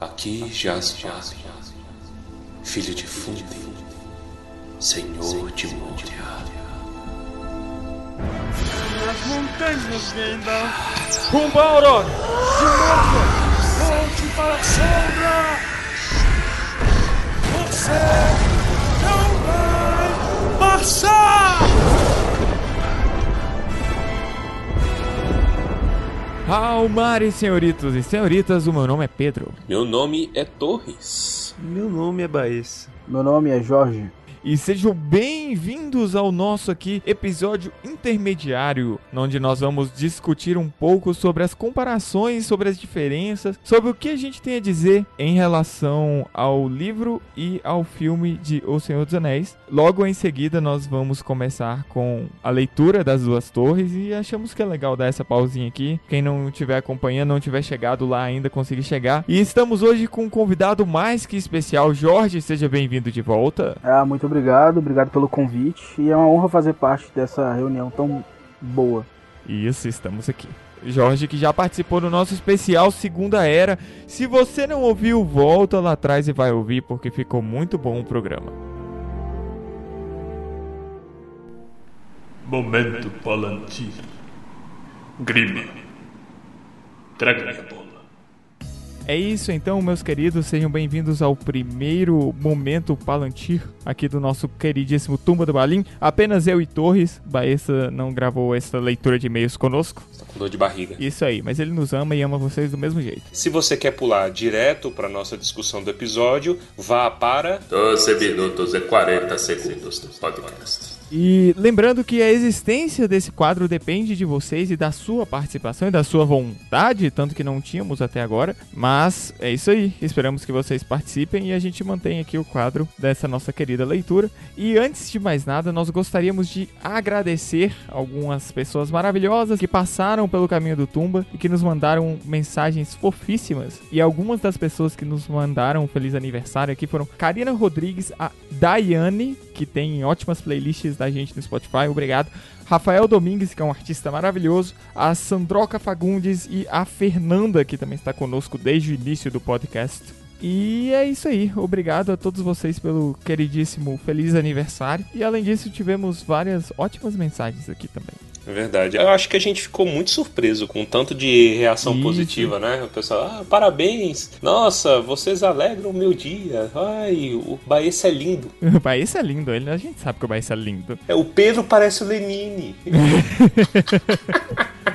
Aqui jaz Jaz, filho de Fundi, senhor de Moria. As montanhas Gandalf! Rumba, Aurora! Silmaril! Volte para a sombra! Você não vai passar! Almares, senhoritos e senhoritas, o meu nome é Pedro. Meu nome é Torres. Meu nome é Baez. Meu nome é Jorge. E sejam bem-vindos ao nosso aqui episódio intermediário, onde nós vamos discutir um pouco sobre as comparações, sobre as diferenças, sobre o que a gente tem a dizer em relação ao livro e ao filme de O Senhor dos Anéis. Logo em seguida nós vamos começar com a leitura das duas torres e achamos que é legal dar essa pausinha aqui. Quem não estiver acompanhando, não tiver chegado lá ainda, conseguir chegar. E estamos hoje com um convidado mais que especial, Jorge, seja bem-vindo de volta. Ah, muito obrigado, obrigado pelo convite. E é uma honra fazer parte dessa reunião tão boa. Isso, estamos aqui. Jorge, que já participou do nosso especial Segunda Era. Se você não ouviu, volta lá atrás e vai ouvir, porque ficou muito bom o programa. Momento Palantir. Grima. Traga minha bola. É isso então, meus queridos, sejam bem-vindos ao primeiro momento Palantir aqui do nosso queridíssimo Tumba do Balim. Apenas eu e Torres, Baessa não gravou essa leitura de e-mails conosco. Está com dor de barriga. Isso aí, mas ele nos ama e ama vocês do mesmo jeito. Se você quer pular direto para nossa discussão do episódio, vá para 12 minutos e 40 segundos do podcast. E lembrando que a existência desse quadro depende de vocês e da sua participação e da sua vontade, tanto que não tínhamos até agora. Mas é isso aí. Esperamos que vocês participem e a gente mantém aqui o quadro dessa nossa querida leitura. E antes de mais nada, nós gostaríamos de agradecer algumas pessoas maravilhosas que passaram pelo caminho do Tumba e que nos mandaram mensagens fofíssimas. E algumas das pessoas que nos mandaram um feliz aniversário aqui foram Karina Rodrigues, a Daiane, que tem ótimas playlists da gente no Spotify, obrigado. Rafael Domingues, que é um artista maravilhoso, a Sandroca Fagundes e a Fernanda, que também está conosco desde o início do podcast. E é isso aí, obrigado a todos vocês pelo queridíssimo feliz aniversário. E além disso, tivemos várias ótimas mensagens aqui também. É verdade. Eu acho que a gente ficou muito surpreso com o tanto de reação Isso. positiva, né? O pessoal, ah, parabéns! Nossa, vocês alegram o meu dia. Ai, o Baessa é lindo. O Baessa é lindo, ele, a gente sabe que o Baessa é lindo. É, o Pedro parece o Lenine.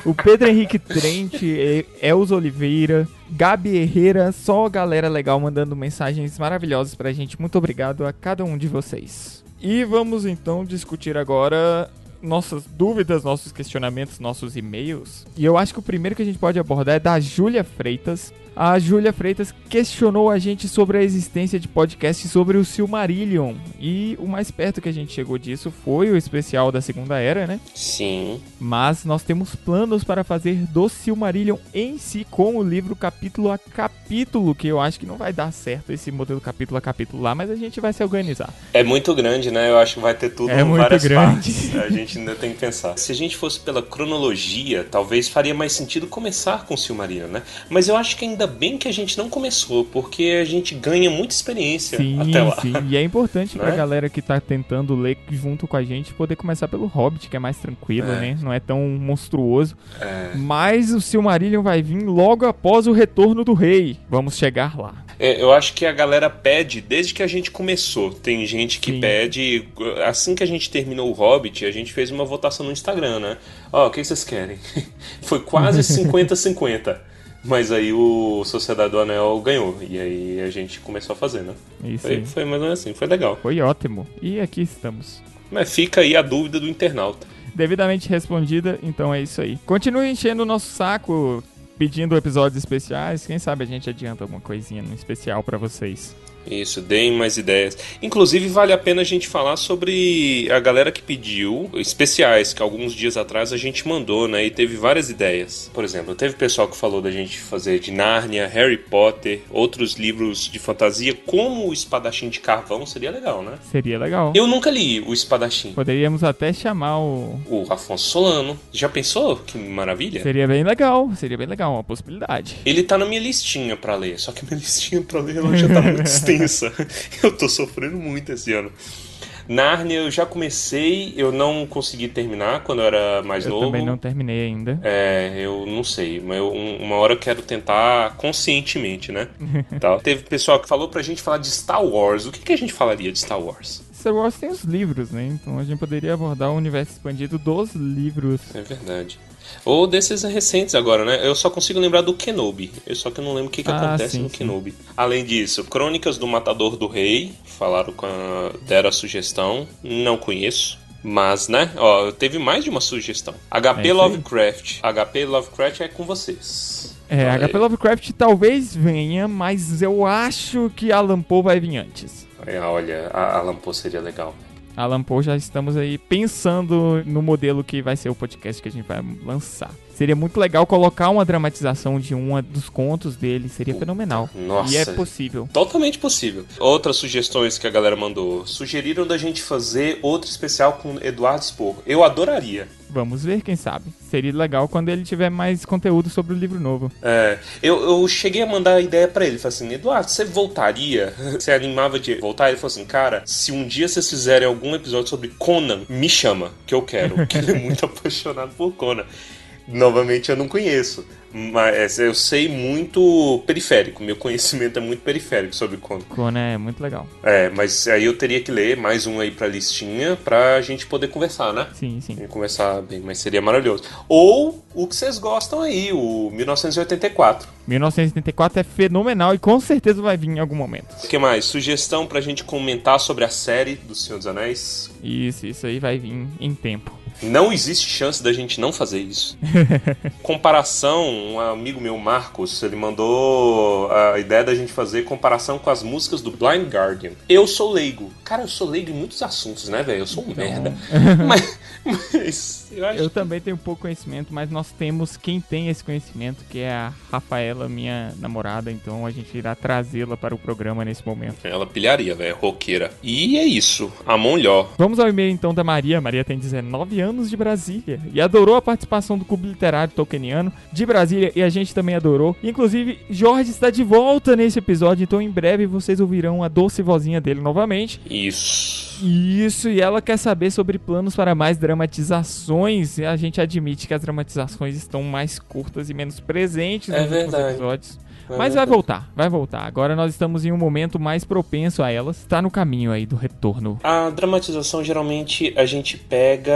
O Pedro Henrique Trent, E- Elza Oliveira, Gabi Herrera, só galera legal mandando mensagens maravilhosas pra gente. Muito obrigado a cada um de vocês. E vamos então discutir agora nossas dúvidas, nossos questionamentos, nossos e-mails. E eu acho que o primeiro que a gente pode abordar é da Júlia Freitas. A Júlia Freitas questionou a gente sobre a existência de podcast sobre o Silmarillion. E o mais perto que a gente chegou disso foi o especial da Segunda Era, né? Sim. Mas nós temos planos para fazer do Silmarillion em si, com o livro capítulo a capítulo, que eu acho que não vai dar certo esse modelo capítulo a capítulo lá, mas a gente vai se organizar. É muito grande, né? Eu acho que vai ter tudo É muito várias grande. partes. A gente ainda tem que pensar. Se a gente fosse pela cronologia, talvez faria mais sentido começar com o Silmarillion, né? Mas eu acho que ainda bem que a gente não começou, porque a gente ganha muita experiência Sim, até lá. sim. E é importante Não pra é? galera que tá tentando ler junto com a gente poder começar pelo Hobbit, que é mais tranquilo, É. né? Não é tão monstruoso. É. Mas o Silmarillion vai vir logo após o retorno do rei. Vamos chegar lá. É, eu acho que a galera pede desde que a gente começou. Tem gente que Sim. pede. Assim que a gente terminou o Hobbit, a gente fez uma votação no Instagram, né? Ó, o que vocês querem? Foi quase 50-50. Mas aí o Sociedade do Anel ganhou. E aí a gente começou a fazer, né? Isso Foi, foi mais ou menos assim, foi legal. Foi ótimo. E aqui estamos. Mas fica aí a dúvida do internauta. devidamente respondida, então é isso aí. Continue enchendo o nosso saco, pedindo episódios especiais. Quem sabe a gente adianta alguma coisinha especial pra vocês. Isso, deem mais ideias. Inclusive, vale a pena a gente falar sobre a galera que pediu especiais, que alguns dias atrás a gente mandou, né? E teve várias ideias. Por exemplo, teve pessoal que falou da gente fazer de Nárnia, Harry Potter, outros livros de fantasia, como o Espadachim de Carvão, seria legal, né? Seria legal. Eu nunca li o Espadachim. Poderíamos até chamar o. O Afonso Solano. Já pensou? Que maravilha. Seria bem legal, seria bem legal, uma possibilidade. Ele tá na minha listinha pra ler, só que minha listinha pra ler ela já tá muito extensa. Eu tô sofrendo muito esse ano. Nárnia eu já comecei, eu não consegui terminar quando eu era mais Eu novo. também não terminei ainda. É, eu não sei, mas eu- um- uma hora eu quero tentar conscientemente, né? Tal. Teve pessoal que falou pra gente falar de Star Wars. O que, que a gente falaria de Star Wars? Star Wars tem os livros, né? Então a gente poderia abordar o universo expandido dos livros. É verdade. Ou desses recentes agora, né? Eu só consigo lembrar do Kenobi. Eu só que eu não lembro o que, que Ah, acontece sim, no sim. Kenobi. Além disso, Crônicas do Matador do Rei. Falaram com a... deram a sugestão. Não conheço. Mas, né? Ó, teve mais de uma sugestão. É HP aí. Lovecraft. HP Lovecraft é com vocês. É, Fala HP aí. Lovecraft talvez venha, mas eu acho que Alan Poe vai vir antes. É, olha, a Alan Poe seria legal. Alan Poe já estamos aí pensando no modelo que vai ser o podcast que a gente vai lançar. Seria muito legal colocar uma dramatização de um dos contos dele, seria fenomenal. nossa. E é possível. Totalmente possível. Outras sugestões que a galera mandou. Sugeriram da gente fazer outro especial com Eduardo Spor. Eu adoraria. Vamos ver, quem sabe. Seria legal quando ele tiver mais conteúdo sobre o livro novo. É, eu, eu cheguei a mandar a ideia pra ele. Falei assim, Eduardo, você voltaria? Você animava de voltar? Ele falou assim, cara, se um dia vocês fizerem algum episódio sobre Conan, me chama, que eu quero. Porque ele é muito apaixonado por Conan. Novamente, eu não conheço. Mas eu sei muito periférico. Meu conhecimento é muito periférico sobre Conan. Conan é muito legal. É, mas aí eu teria que ler mais um aí pra listinha pra gente poder conversar, né? Sim, sim. E conversar bem, mas seria maravilhoso. Ou o que vocês gostam aí, o 1984. 1984 é fenomenal e com certeza vai vir em algum momento. O que mais? Sugestão pra gente comentar sobre a série do Senhor dos Anéis? Isso, isso aí vai vir em tempo. Não existe chance da gente não fazer isso. comparação, um amigo meu, Marcos, ele mandou a ideia da gente fazer comparação com as músicas do Blind Guardian. Eu sou leigo. Cara, eu sou leigo em muitos assuntos, né, velho? Eu sou um merda. mas, mas eu acho Eu também tenho pouco conhecimento, mas nós temos quem tem esse conhecimento, que é a Rafaela, minha namorada, então a gente irá trazê-la para o programa nesse momento. que ela pilharia, velho, roqueira. E é isso. Amon Lhó. Vamos ao e-mail então da Maria. Maria tem 19 anos de Brasília e adorou a participação do Clube Literário Tolkieniano de Brasília e a gente também adorou. Inclusive, Jorge está de volta nesse episódio, então em breve vocês ouvirão a doce vozinha dele novamente. Isso. Isso, e ela quer saber sobre planos para mais dramatizações. E a gente admite que as dramatizações estão mais curtas e menos presentes É nos verdade. episódios. É Mas vai verdade. voltar, vai voltar. Agora nós estamos em um momento mais propenso a elas. Está no caminho aí do retorno. A dramatização geralmente a gente pega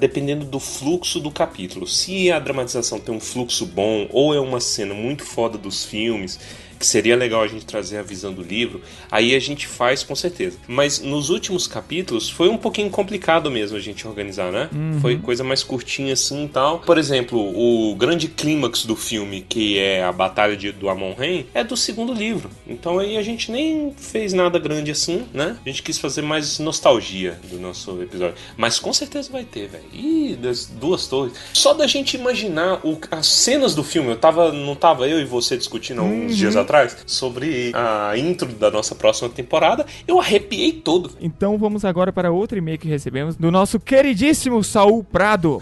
dependendo do fluxo do capítulo. Se a dramatização tem um fluxo bom ou é uma cena muito foda dos filmes, que seria legal a gente trazer a visão do livro, aí a gente faz com certeza. Mas nos últimos capítulos foi um pouquinho complicado mesmo a gente organizar, né? Foi coisa mais curtinha assim e tal. Por exemplo, o grande clímax do filme, que é a batalha de, do Amon-Rem, é do segundo livro. Então aí a gente nem fez nada grande assim, né? A gente quis fazer mais nostalgia do nosso episódio. Mas com certeza vai ter, velho. Ih, das duas torres. Só da gente imaginar o- as cenas do filme. Eu tava. Não tava eu e você discutindo há uns dias atrás sobre a intro da nossa próxima temporada. Eu arrepiei todo. Então vamos agora para outro e-mail que recebemos do nosso queridíssimo Saul Prado.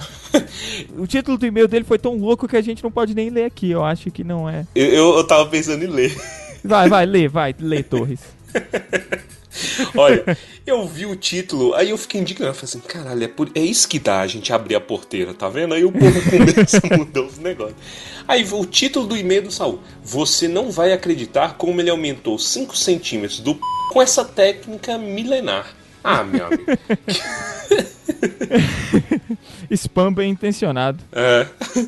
o título do e-mail dele foi tão louco que a gente não pode nem ler aqui. Eu acho que não é. Eu, eu, eu tava pensando em ler. Vai, vai, lê, vai, lê, Torres. Olha, eu vi o título, aí eu fiquei indignado. Falei assim, caralho, é, por- é isso que dá a gente abrir a porteira, tá vendo? Aí o povo começa a mudar os negócios. Aí o título do e-mail do Saul. Você não vai acreditar como ele aumentou 5 centímetros do p... com essa técnica milenar. Ah, meu amigo. Spam bem intencionado. É,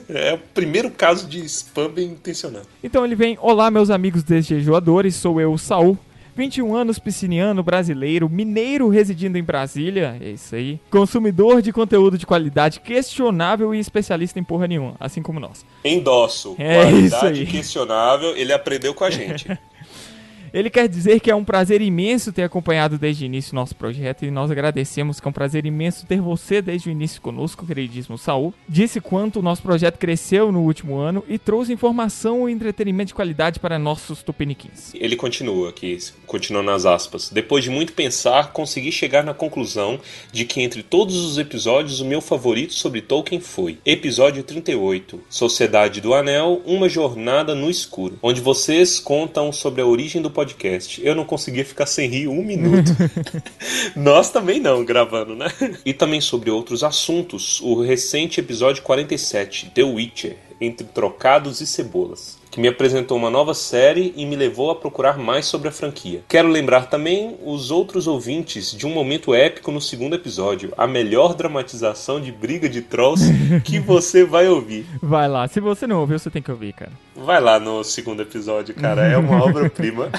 é o primeiro caso de spam bem intencionado. Então ele vem: Olá, meus amigos desjejuadores, sou eu, Saul. 21 anos, pisciniano, brasileiro, mineiro residindo em Brasília, é isso aí. Consumidor de conteúdo de qualidade questionável e especialista em porra nenhuma, assim como nós. Endosso. É qualidade isso aí. questionável, ele aprendeu com a gente. Ele quer dizer que é um prazer imenso ter acompanhado desde o início nosso projeto e nós agradecemos que é um prazer imenso ter você desde o início conosco, queridíssimo Saul. Disse quanto o nosso projeto cresceu no último ano e trouxe informação e entretenimento de qualidade para nossos tupiniquins. Ele continua aqui, continua nas aspas. Depois de muito pensar, consegui chegar na conclusão de que entre todos os episódios, o meu favorito sobre Tolkien foi episódio 38, Sociedade do Anel, uma jornada no escuro, onde vocês contam sobre a origem do podcast. Eu não conseguia ficar sem rir um minuto. Nós também não, gravando, né? E também sobre outros assuntos, o recente episódio 47, The Witcher, entre trocados e cebolas, que me apresentou uma nova série e me levou a procurar mais sobre a franquia. Quero lembrar também os outros ouvintes de um momento épico no segundo episódio, a melhor dramatização de briga de trolls que você vai ouvir. Vai lá, se você não ouviu, você tem que ouvir, cara. Vai lá no segundo episódio, cara, é uma obra-prima.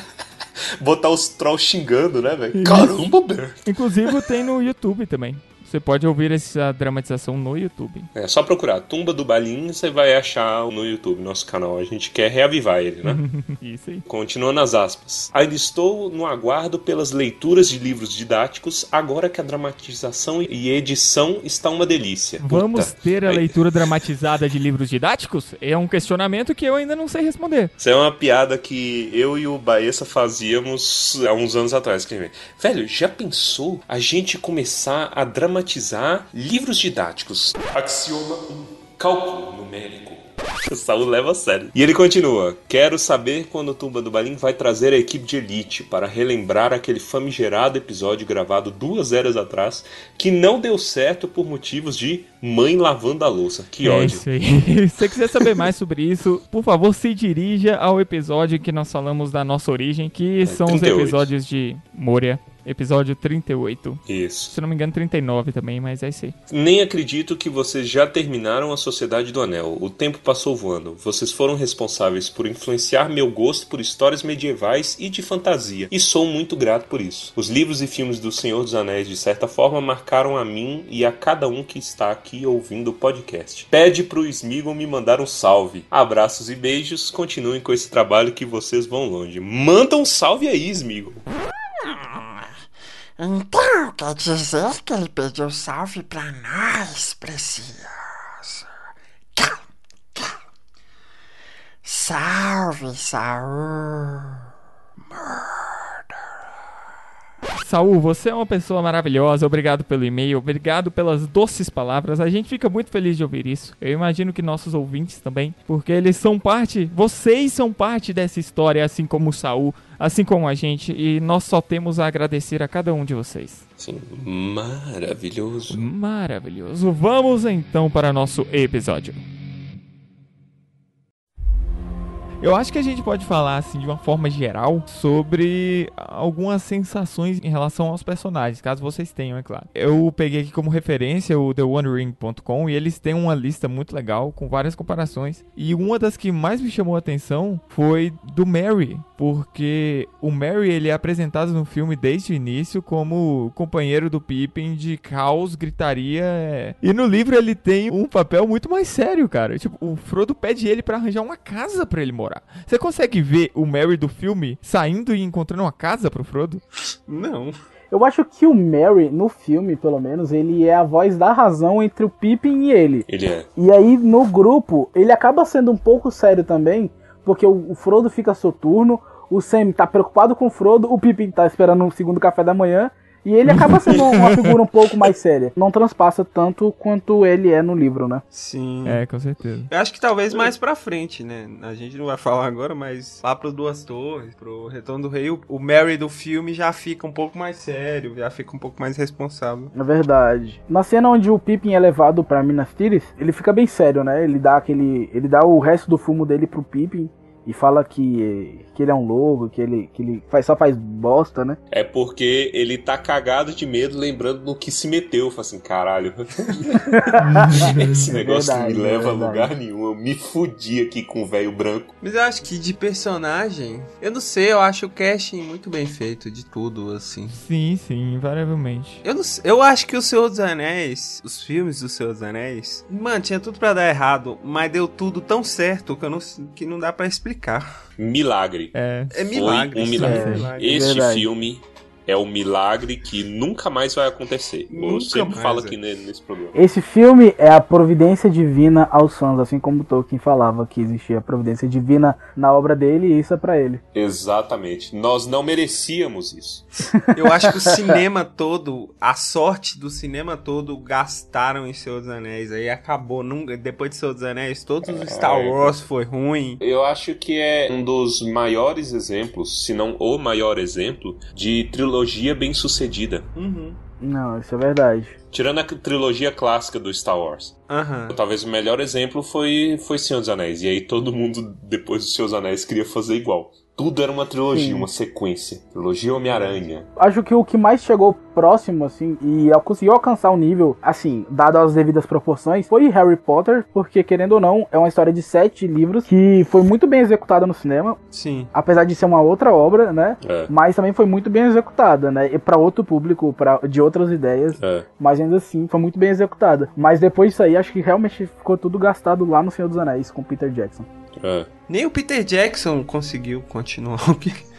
Botar os trolls xingando, né, velho? Caramba, Bert! Inclusive tem no YouTube também. Você pode ouvir essa dramatização no YouTube. É só procurar Tumba do Balim, você vai achar no YouTube, nosso canal. A gente quer reavivar ele, né? Isso aí. Continuando as aspas. Ainda estou no aguardo pelas leituras de livros didáticos, agora que a dramatização e edição está uma delícia. Vamos Puta. ter a Aí- leitura dramatizada de livros didáticos? É um questionamento que eu ainda não sei responder. Isso é uma piada que eu e o Baessa fazíamos há uns anos atrás. Velho, já pensou a gente começar a dramatizar livros didáticos? Axioma 1. Cálculo numérico. O Saul leva a sério. E ele continua: Quero saber quando o Tumba do Balim vai trazer a equipe de elite para relembrar aquele famigerado episódio gravado duas eras atrás que não deu certo por motivos de mãe lavando a louça. Que é ódio. isso aí. Se você quiser saber mais sobre isso, por favor, se dirija ao episódio que nós falamos da nossa origem, que são os 38. episódios de Moria. Episódio 38. Isso. Se não me engano, 39 também, mas é isso aí. Nem acredito que vocês já terminaram a Sociedade do Anel. O tempo passou voando. Vocês foram responsáveis por influenciar meu gosto por histórias medievais e de fantasia. E sou muito grato por isso. Os livros e filmes do Senhor dos Anéis, de certa forma, marcaram a mim e a cada um que está aqui ouvindo o podcast. Pede pro Smeagol me mandar um salve. Abraços e beijos. Continuem com esse trabalho que vocês vão longe. Manda um salve aí, Smeagol. Então quer dizer que ele pediu salve pra nós, precioso. Calma, calma. Salve, Saul. Saul, você é uma pessoa maravilhosa. Obrigado pelo e-mail, obrigado pelas doces palavras. A gente fica muito feliz de ouvir isso. Eu imagino que nossos ouvintes também, porque eles são parte, vocês são parte dessa história, assim como o Saul, assim como a gente, e nós só temos a agradecer a cada um de vocês. Sim, maravilhoso. Maravilhoso. Vamos então para nosso episódio. Eu acho que a gente pode falar assim de uma forma geral sobre algumas sensações em relação aos personagens, caso vocês tenham, é claro. Eu peguei aqui como referência o TheOneRing.com e eles têm uma lista muito legal com várias comparações. E uma das que mais me chamou a atenção foi do Mary, porque o Mary ele é apresentado no filme desde o início como companheiro do Pippin de caos, gritaria. é. E no livro ele tem um papel muito mais sério, cara. Tipo, o Frodo pede ele pra arranjar uma casa pra ele morar. Você consegue ver o Mary do filme saindo e encontrando uma casa pro Frodo? Não. Eu acho que o Mary, no filme, pelo menos, ele é a voz da razão entre o Pippin e ele. Ele é. E aí, no grupo, ele acaba sendo um pouco sério também, porque o, o Frodo fica soturno, o Sam tá preocupado com o Frodo, o Pippin tá esperando o segundo café da manhã, e ele acaba sendo uma figura um pouco mais séria. Não transpassa tanto quanto ele é no livro, né? Sim. É, com certeza. Eu acho que talvez mais pra frente, né? A gente não vai falar agora, mas lá pro Duas Torres, pro Retorno do Rei, o, Mary do filme já fica um pouco mais sério, já fica um pouco mais responsável. É verdade. Na cena onde o Pippin é levado pra Minas Tirith, ele fica bem sério, né? Ele dá aquele. Ele dá o resto do fumo dele pro Pippin e fala que, que ele é um lobo, que ele, que ele faz, só faz bosta, né? É porque ele tá cagado de medo, lembrando no que se meteu. Fala assim, caralho. Esse negócio Verdade, não me leva a lugar nenhum. Eu me fudi aqui com o velho branco. Mas eu acho que de personagem, eu não sei, eu acho o casting muito bem feito de tudo, assim. Sim, sim, invariavelmente. Eu, não sei, eu acho que o Senhor dos Anéis, os filmes do Senhor dos Anéis, mano, tinha tudo pra dar errado, mas deu tudo tão certo que, eu não, que não dá pra explicar. Milagre. É. É Foi milagre. um isso milagre. é Este verdade. filme é o milagre que nunca mais vai acontecer. Eu Nunca sempre mais, falo é. aqui ne- nesse programa. Esse filme é a providência divina aos fãs, assim como Tolkien falava que existia a providência divina na obra dele e isso é pra ele. Exatamente. Nós não merecíamos isso. Eu acho que o cinema todo, a sorte do cinema todo gastaram em Senhor dos Anéis. Aí acabou. Nunca, depois de Senhor dos Anéis, todos os Star É. Wars foi ruim. Eu acho que é um dos maiores exemplos, se não o maior exemplo, de trilogia bem sucedida. Uhum. Não, isso é verdade. Tirando a trilogia clássica do Star Wars. Aham. Talvez o melhor exemplo foi, foi Senhor dos Anéis. E aí todo mundo, depois do Senhor dos Anéis, queria fazer igual. Tudo era uma trilogia, Sim. uma sequência. Trilogia Homem-Aranha. Acho que o que mais chegou próximo, assim, e conseguiu alcançar o nível, assim, dado as devidas proporções, foi Harry Potter, porque, querendo ou não, é uma história de sete livros que foi muito bem executada no cinema, Sim. apesar de ser uma outra obra, né? É, Mas também foi muito bem executada, né? E pra outro público, pra, de outras ideias, é. mas ainda assim foi muito bem executada. Mas depois disso aí, acho que realmente ficou tudo gastado lá no Senhor dos Anéis com Peter Jackson. é. Nem o Peter Jackson conseguiu continuar.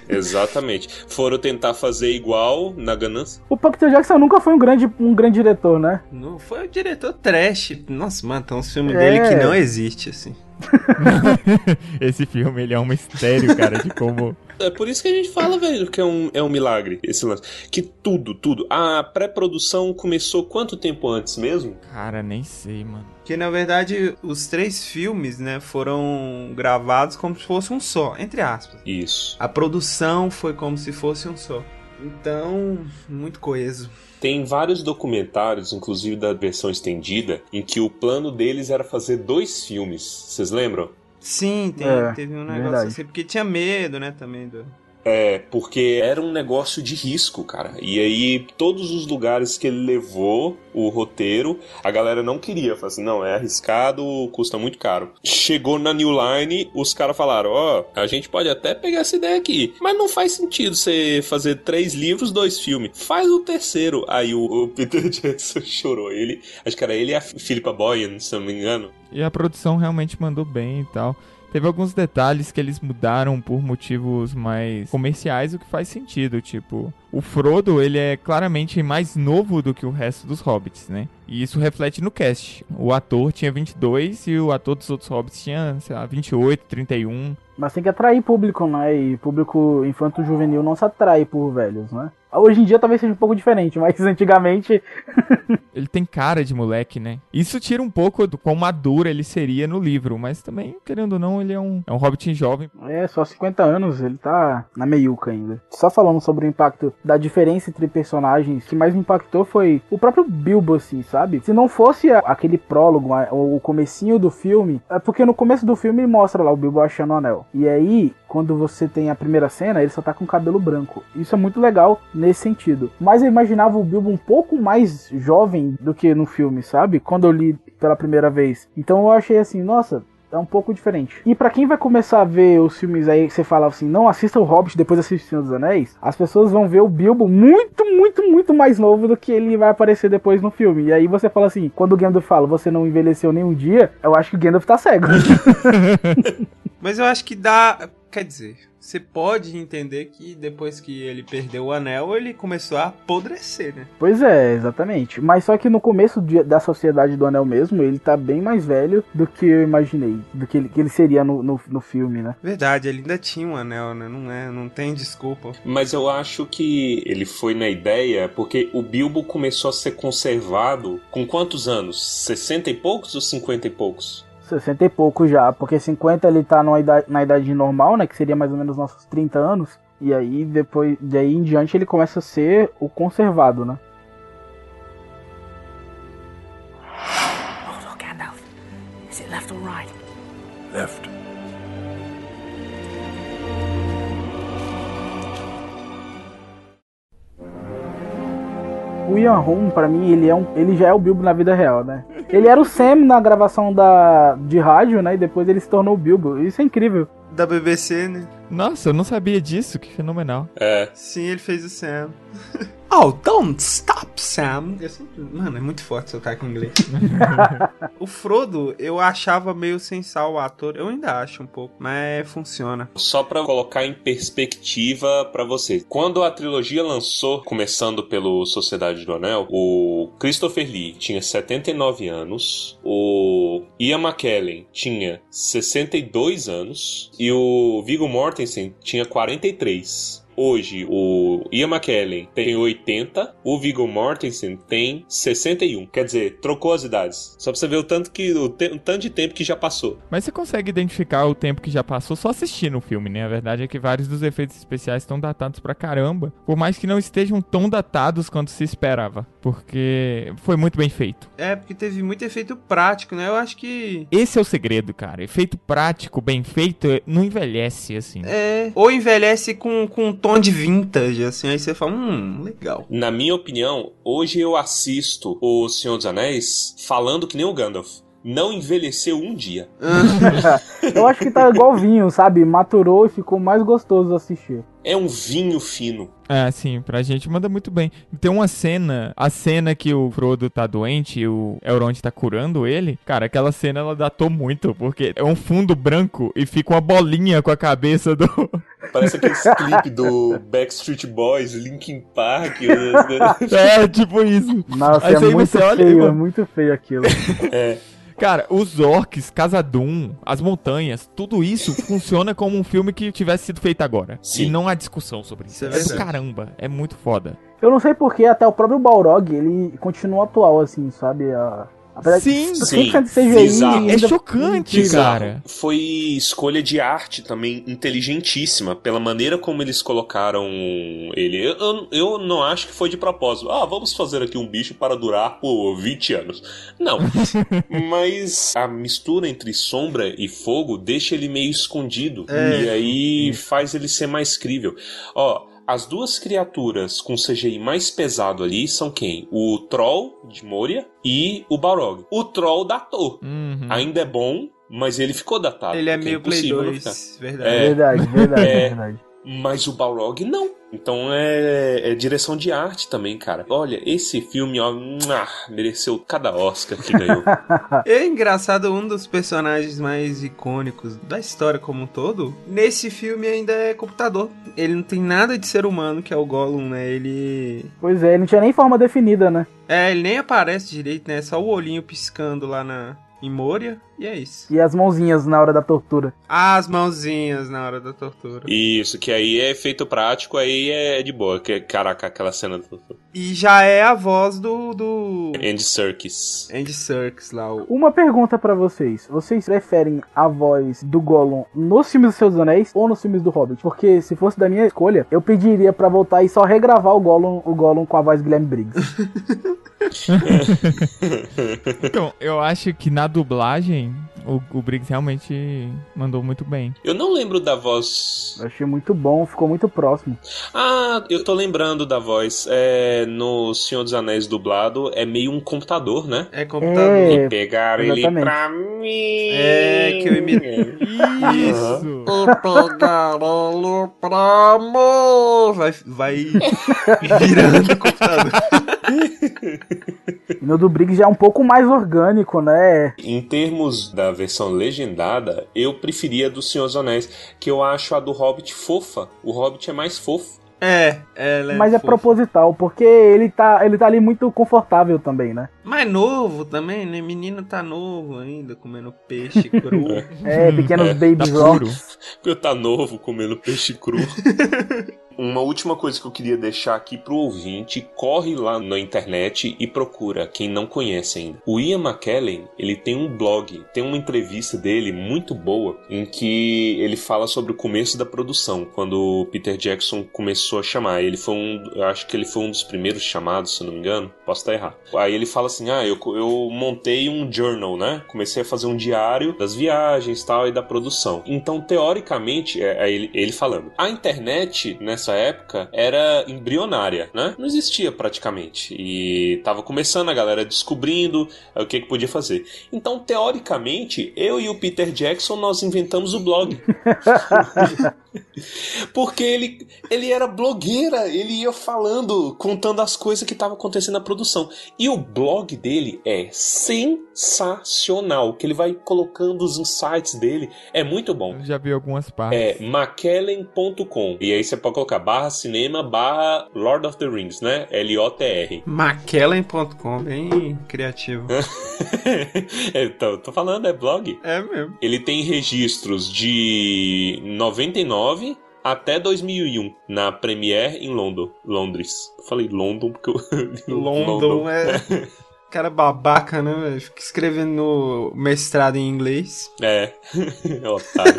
Exatamente. Foram tentar fazer igual na ganância. O Peter Jackson nunca foi um grande, um grande diretor, né? Não foi o diretor trash. Nossa, mano, tem uns filmes É. dele que não existe, assim. Esse filme, ele é um mistério, cara, de como... É por isso que a gente fala, velho, que é um, é um milagre esse lance. Que tudo, tudo. A pré-produção começou quanto tempo antes mesmo? Cara, nem sei, mano. Que na verdade os três filmes, né, foram gravados como se fosse um só, entre aspas. Isso. A produção foi como se fosse um só. Então, muito coeso. Tem vários documentários, inclusive da versão estendida, em que o plano deles era fazer dois filmes. Vocês lembram? Sim, tem- É, teve um negócio verdade. assim, porque tinha medo, né, também do... É, porque era um negócio de risco, cara. E aí, todos os lugares que ele levou o roteiro, a galera não queria. Falou assim, não, é arriscado, custa muito caro. Chegou na New Line, os caras falaram, ó, a gente pode até pegar essa ideia aqui, mas não faz sentido você fazer três livros, dois filmes. Faz o terceiro. Aí o, o Peter Jackson chorou. Ele, acho que era ele e a Philippa Boyan, se não me engano. E a produção realmente mandou bem e tal. Teve alguns detalhes que eles mudaram por motivos mais comerciais, o que faz sentido. Tipo, o Frodo, ele é claramente mais novo do que o resto dos hobbits, né? E isso reflete no cast. O ator tinha 22 e o ator dos outros hobbits tinha, sei lá, 28, 31. Mas tem que atrair público, né? E público infanto-juvenil não se atrai por velhos, né? Hoje em dia talvez seja um pouco diferente, mas antigamente. Ele tem cara de moleque, né? Isso tira um pouco do quão maduro ele seria no livro, mas também, querendo ou não, ele é um, é um hobbit jovem. É, só 50 anos, ele tá na meiuca ainda. Só falando sobre o impacto da diferença entre personagens, o que mais me impactou foi o próprio Bilbo, assim, sabe? Se não fosse aquele prólogo, o comecinho do filme, é porque no começo do filme mostra lá o Bilbo achando o anel. E aí, quando você tem a primeira cena, ele só tá com o cabelo branco. Isso é muito legal nesse sentido. Mas eu imaginava o Bilbo um pouco mais jovem do que no filme, sabe? Quando eu li pela primeira vez. Então eu achei assim, nossa, é um pouco diferente. E pra quem vai começar a ver os filmes aí você fala assim, não assista o Hobbit depois assista o Senhor dos Anéis, as pessoas vão ver o Bilbo muito, muito, muito mais novo do que ele vai aparecer depois no filme. E aí você fala assim, quando o Gandalf fala, você não envelheceu nem um dia, eu acho que o Gandalf tá cego. Mas eu acho que dá. Quer dizer, você pode entender que depois que ele perdeu o anel, ele começou a apodrecer, né? pois é, exatamente. Mas só que no começo de- da Sociedade do Anel mesmo, ele tá bem mais velho do que eu imaginei, do que ele, que ele seria no, no, no filme, né? Verdade, ele ainda tinha um anel, né? Não é, não tem desculpa. Mas eu acho que ele foi na ideia porque o Bilbo começou a ser conservado com quantos anos? 60 e poucos ou 50 e poucos? 60 e pouco já, porque 50 ele tá numa idade, na idade normal, né? Que seria mais ou menos nossos 30 anos. E aí, depois, daí em diante, ele começa a ser o conservado, né? Left O Ian Holm, pra mim, ele, é um, ele já é o Bilbo na vida real, né? Ele era o Sam na gravação da, de rádio, né? E depois ele se tornou o Bilbo. Isso é incrível. Da BBC, né? Nossa, eu não sabia disso, que fenomenal. É. Sim, ele fez o Sam. Oh, don't stop, Sam. Eu sempre- Mano, é muito forte sotaque em inglês. o Frodo, eu achava meio sensal o ator. Eu ainda acho um pouco, mas funciona. Só pra colocar em perspectiva pra vocês. Quando a trilogia lançou, começando pelo Sociedade do Anel, o Christopher Lee tinha 79 anos, o Ian McKellen tinha 62 anos e o Viggo Mortensen tinha 43. Hoje, o Ian McKellen tem 80, o Viggo Mortensen tem 61. Quer dizer, trocou as idades. Só pra você ver o tanto, que, o, te- o tanto de tempo que já passou. Mas você consegue identificar o tempo que já passou só assistindo o filme, né? A verdade é que vários dos efeitos especiais estão datados pra caramba, por mais que não estejam tão datados quanto se esperava, porque foi muito bem feito. É, porque teve muito efeito prático, né? Eu acho que. Esse é o segredo, cara. Efeito prático, bem feito, não envelhece assim. É. Ou envelhece com, com um tom de vintage, assim. Aí você fala, hum, legal. Na minha opinião, hoje eu assisto O Senhor dos Anéis falando que nem o Gandalf. Não envelheceu um dia. Eu acho que tá igual vinho, sabe? Maturou e ficou mais gostoso assistir. É um vinho fino. É, sim, pra gente manda muito bem. Tem uma cena, a cena que o Frodo tá doente e o Elrond tá curando ele. Cara, aquela cena ela datou muito, porque é um fundo branco e fica uma bolinha com a cabeça do. Parece aquele clipe do Backstreet Boys, Linkin Park. é, tipo isso. Nossa, Aí é muito você olha feio, é muito feio aquilo. É. Cara, os orcs, Casadum, as montanhas, tudo isso funciona como um filme que tivesse sido feito agora. Sim. E não há discussão sobre isso. Isso é é do caramba, é muito foda. Eu não sei porque até o próprio Balrog, ele continua atual, assim, sabe? A... Apesar Sim, de sim. 100% CGI. É chocante, Bizarro. cara. Foi escolha de arte também inteligentíssima, pela maneira como eles colocaram ele. Eu, eu, eu não acho que foi de propósito. Ah, vamos fazer aqui um bicho para durar por 20 anos. Não. Mas a mistura entre sombra e fogo deixa ele meio escondido. É. E aí faz ele ser mais crível. Ó. As duas criaturas com CGI mais pesado ali são quem? O Troll de Moria e o Balrog. O Troll datou. Uhum. Ainda é bom, mas ele ficou datado. Ele é porque meio Play impossível não 2, verdade. É. Verdade, verdade, É. verdade. Mas o Balrog não. Então é, é direção de arte também, cara. Olha, esse filme, ó, mua, mereceu cada Oscar que ganhou. É engraçado, um dos personagens mais icônicos da história como um todo, nesse filme ainda é computador. Ele não tem nada de ser humano, que é o Gollum, né? Ele. Pois é, ele não tinha nem forma definida, né? É, ele nem aparece direito, né? Só o olhinho piscando lá na. Em Moria, e é isso. E as mãozinhas na hora da tortura. As mãozinhas na hora da tortura. Isso, que aí é efeito prático, aí é de boa. Que, caraca, aquela cena do E já é a voz do. do. Andy Serkis. Andy Serkis lá. O... Uma pergunta pra vocês. Vocês preferem a voz do Gollum nos filmes dos Seus dos Anéis ou nos filmes do Hobbit? Porque se fosse da minha escolha, eu pediria pra voltar e só regravar o Gollum, o Gollum com a voz do Guilherme Briggs. Então, eu acho que na dublagem o, o Briggs realmente mandou muito bem. Eu não lembro da voz. Eu achei muito bom, ficou muito próximo. Ah, eu tô lembrando da voz. É, no Senhor dos Anéis dublado, é meio um computador, né? É computador. É, E pegaram ele exatamente. pra mim. É, que eu imito. Isso! E pegarei pra mim. Vai, vai virando o computador. No do Briggs já é um pouco mais orgânico, né? Em termos da versão legendada, eu preferia a do Senhor dos Anéis, que eu acho a do Hobbit fofa. O Hobbit é mais fofo. É, ela é Mas é fofa. proposital, porque ele tá, ele tá ali muito confortável também, né? Mas novo também, né? Menino tá novo ainda, comendo peixe cru. É, pequenos É, baby Tá rocks. tá novo comendo peixe cru. Uma última coisa que eu queria deixar aqui pro ouvinte, corre lá na internet e procura, quem não conhece ainda. O Ian McKellen, ele tem um blog, tem uma entrevista dele muito boa, em que ele fala sobre o começo da produção, quando o Peter Jackson começou a chamar. Ele foi um, acho que ele foi um dos primeiros chamados, se não me engano, posso estar errado. Aí ele fala assim, ah, eu, eu montei um journal, né? Comecei a fazer um diário das viagens tal e da produção. Então, teoricamente, é, é ele, ele falando, a internet nessa época era embrionária, né? Não existia praticamente. E tava começando a galera descobrindo é, o que, que podia fazer. Então, teoricamente, eu e o Peter Jackson nós inventamos o blog. Porque ele, ele era blogueira, ele ia falando, contando as coisas que estavam acontecendo na produção. E o blog dele é sensacional, que ele vai colocando os insights dele, é muito bom. Eu já vi algumas partes. É mackellen.com. E aí você pode colocar barra cinema barra Lord of the Rings, né? L-O-T-R. Mackellen.com, bem criativo. então, tô falando, é blog. É mesmo. Ele tem registros de 99 até 2001 na Premiere em London, Londres. Eu falei London porque eu London é. Cara babaca, né, velho? Fica escrevendo no mestrado em inglês. É, otário.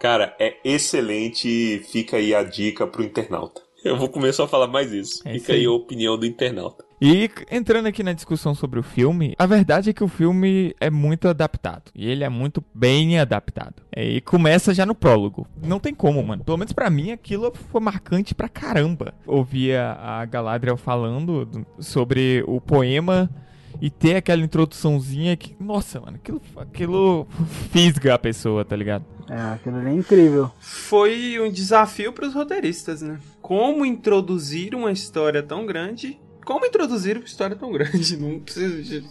Cara, é excelente. Fica aí a dica pro internauta. Eu vou começar a falar mais isso. É Fica aí. a opinião do internauta. E entrando aqui na discussão sobre o filme, a verdade é que o filme é muito adaptado. E ele é muito bem adaptado. É, E começa já no prólogo. Não tem como, mano. Pelo menos pra mim aquilo foi marcante pra caramba. Ouvia a Galadriel falando do- sobre o poema e ter aquela introduçãozinha que, nossa, mano, aquilo, aquilo fisga a pessoa, tá ligado? É, aquilo é incrível. Foi um desafio pros roteiristas, né? Como introduzir uma história tão grande. Como introduzir uma história tão grande? Não precisa de.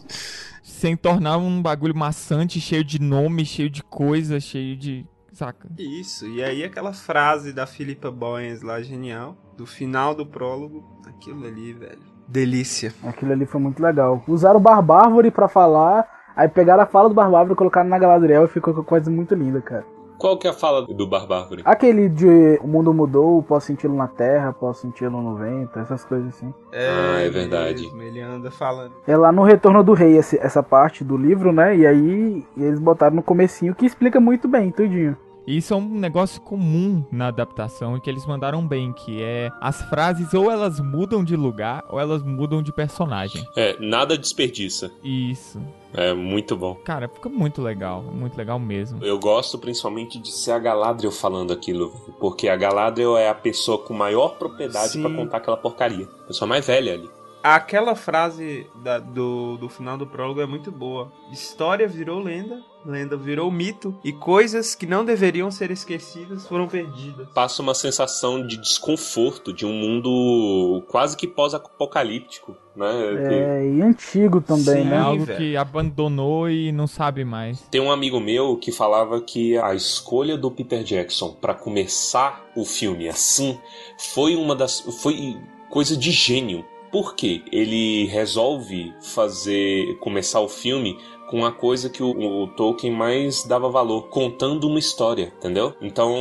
Sem tornar um bagulho maçante, cheio de nome, cheio de coisa, cheio de. Saca? Isso, e aí aquela frase da Filipa Boyens lá, genial, do final do prólogo, aquilo ali, velho. Delícia. Aquilo ali foi muito legal. Usaram o Barbárvore pra falar, aí pegaram a fala do Barbárvore e colocaram na Galadriel e ficou com coisa muito linda, cara. Qual que é a fala do Barbárvore? Aquele de o mundo mudou, posso senti-lo na terra, posso senti-lo no vento, essas coisas assim. Ah, é verdade. mesmo, ele anda falando. É lá no Retorno do Rei essa parte do livro, né? E aí eles botaram no comecinho que explica muito bem, tudinho. E Isso é um negócio comum na adaptação e que eles mandaram bem, que é as frases ou elas mudam de lugar ou elas mudam de personagem. É, nada desperdiça. Isso. É muito bom. Cara, fica muito legal, muito legal mesmo. Eu gosto principalmente de ser a Galadriel falando aquilo, porque a Galadriel é a pessoa com maior propriedade pra contar aquela porcaria. A pessoa mais velha ali. Aquela frase da- do, do final do prólogo é muito boa. História virou lenda, lenda virou mito, e coisas que não deveriam ser esquecidas foram perdidas. Passa uma sensação de desconforto, de um mundo quase que pós-apocalíptico, né? Que- É, e antigo também, Sim. Né? algo velho. que abandonou e não sabe mais. Tem um amigo meu que falava que a escolha do Peter Jackson pra começar o filme assim foi uma das foi coisa de gênio. Por quê? Ele resolve fazer começar o filme com a coisa que o, o Tolkien mais dava valor, contando uma história, entendeu? Então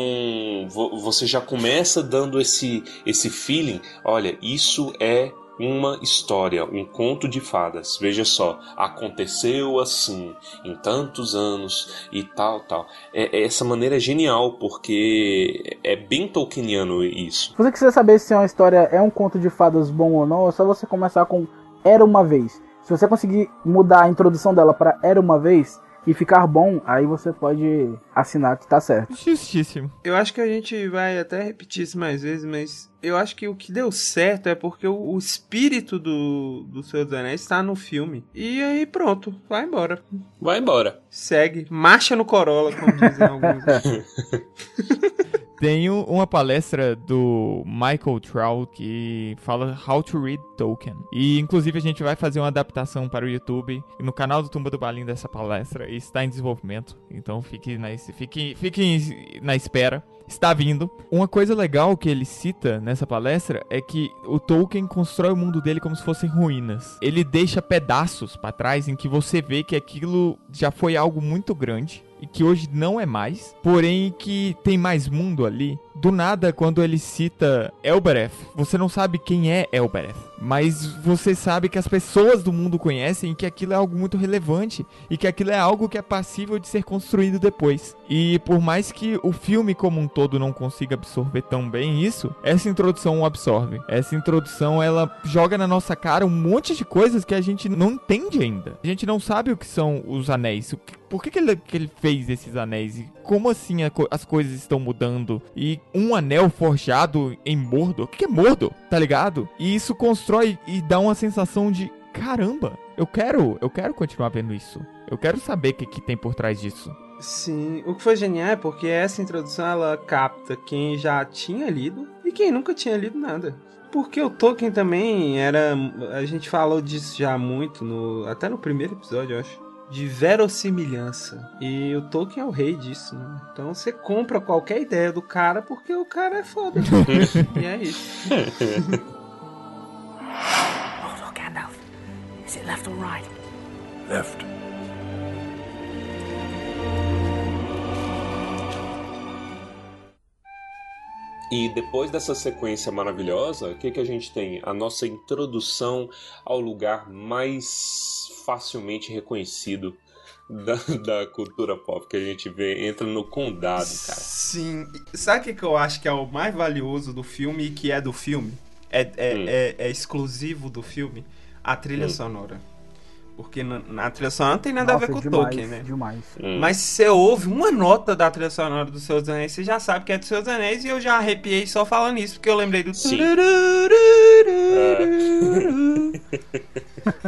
vo- você já começa dando esse esse feeling, olha, isso é uma história, um conto de fadas. Veja só, aconteceu assim em tantos anos e tal, tal. É, essa maneira é genial porque é bem Tolkieniano isso. Se você quiser saber se uma história é um conto de fadas bom ou não, é só você começar com Era uma vez. Se você conseguir mudar a introdução dela pra Era uma vez e ficar bom, aí você pode assinar que tá certo. Justíssimo. Eu acho que a gente vai até repetir isso mais vezes, mas eu acho que o que deu certo é porque o, o espírito do, do Senhor dos Anéis está no filme. E aí pronto, vai embora. Vai embora. Segue, marcha no Corolla, como dizem alguns. Um- uma palestra do Michael Trout que fala How to Read Tolkien. E inclusive a gente vai fazer uma adaptação para o YouTube no canal do Tumba do Balim dessa palestra. E está em desenvolvimento. Então fique na, fique, fique na espera. Está vindo. Uma coisa legal que ele cita nessa palestra é que o Tolkien constrói o mundo dele como se fossem ruínas. Ele deixa pedaços para trás em que você vê que aquilo já foi algo muito grande e que hoje não é mais, porém que tem mais mundo ali. Do nada, quando ele cita Elbereth, você não sabe quem é Elbereth, mas você sabe que as pessoas do mundo conhecem e que aquilo é algo muito relevante e que aquilo é algo que é passível de ser construído depois. E por mais que o filme como um todo não consiga absorver tão bem isso, essa introdução o absorve. Essa introdução ela joga na nossa cara um monte de coisas que a gente não entende ainda. A gente não sabe o que são os anéis, por que, que, ele, que ele fez esses anéis? E como assim a as coisas estão mudando? E um anel forjado em Mordor? O que é Mordor? Tá ligado? E isso constrói e dá uma sensação de caramba, eu quero, eu quero continuar vendo isso. Eu quero saber o que, que tem por trás disso. Sim, o que foi genial é porque essa introdução ela capta quem já tinha lido e quem nunca tinha lido nada. Porque o Tolkien também era. A gente falou disso já muito, no, até no primeiro episódio, eu acho. De verossimilhança. E o Tolkien é o rei disso, né? Então você compra qualquer ideia do cara porque o cara é foda. e é isso. Hold on, Gandalf. Is it left or right? Left. E depois dessa sequência maravilhosa, o que, que a gente tem? A nossa introdução ao lugar mais facilmente reconhecido da, da cultura pop que a gente vê, entra no condado, cara. Sim. Sabe o que que eu acho que é o mais valioso do filme e que é do filme? É, é, Hum. é, é exclusivo do filme? A trilha Hum. sonora. Porque na, trilha sonora não tem nada a Nossa, ver com o demais, Tolkien, né? Demais. Hum. Mas se você ouve uma nota da trilha sonora dos Anéis, você já sabe que é dos Anéis e eu já arrepiei só falando isso, porque eu lembrei do. Sim.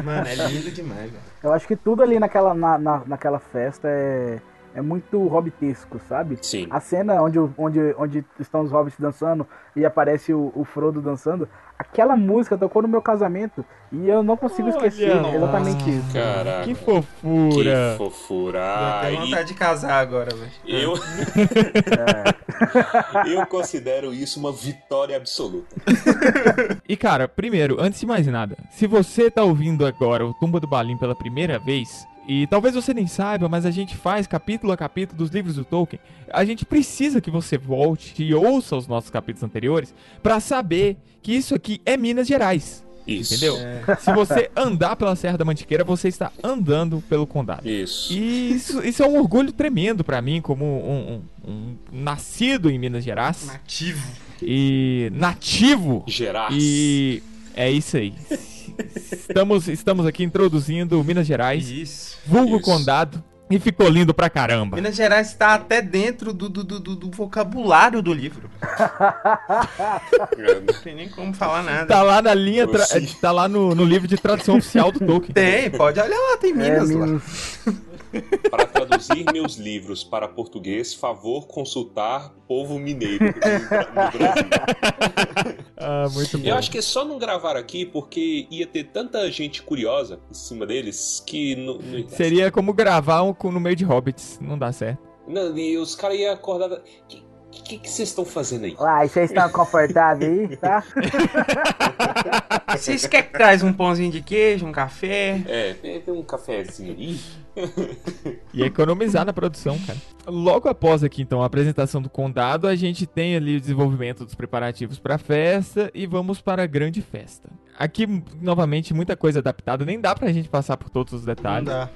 Mano, é lindo demais, velho. Eu acho que tudo ali naquela, na, na- naquela festa é, é muito hobbitesco, sabe? Sim. A cena onde, onde, onde estão os hobbits dançando e aparece o, o Frodo dançando, aquela música tocou no meu casamento e eu não consigo esquecer Olha, exatamente isso. Caraca. Que Que fofura. fofura. Eu tenho vontade de casar agora, velho. eu... eu considero isso uma vitória absoluta. E cara, primeiro, antes de mais nada, se você tá ouvindo agora o Tumba do Balim pela primeira vez, e talvez você nem saiba, mas a gente faz capítulo a capítulo dos livros do Tolkien, a gente precisa que você volte e ouça os nossos capítulos anteriores pra saber que isso aqui é Minas Gerais. Isso. Entendeu? Se você andar pela Serra da Mantiqueira, você está andando pelo condado. Isso. E isso, isso é um orgulho tremendo pra mim, como um, um- um nascido em Minas Gerais Nativo. e nativo Gerais. e é isso aí. Estamos, estamos aqui introduzindo Minas Gerais, Isso. vulgo Isso. condado, e ficou lindo pra caramba. Minas Gerais está até dentro do, do, do, do- vocabulário do livro. Não tem nem como falar nada. Tá lá na linha, tra- tá lá no, no livro de tradução oficial do Tolkien. Tem, pode olhar lá, tem É, Minas lá. Para traduzir meus livros para português, favor consultar povo mineiro no Brasil. Ah, muito bom. Eu acho que é só não gravar aqui porque ia ter tanta gente curiosa em cima deles que não, não- Seria como gravar um com- no meio de hobbits, não dá certo. Não, e os caras iam acordar. O que, vocês estão fazendo aí? Uai, vocês estão confortáveis aí, tá? Vocês querem que traz um pãozinho de queijo, um café? É, tem tem um cafezinho aí. E economizar na produção, cara. Logo após aqui, então, a apresentação do condado, a gente tem ali o desenvolvimento dos preparativos pra festa e vamos para a grande festa. Aqui, novamente, muita coisa adaptada, nem dá pra gente passar por todos os Não detalhes. dá.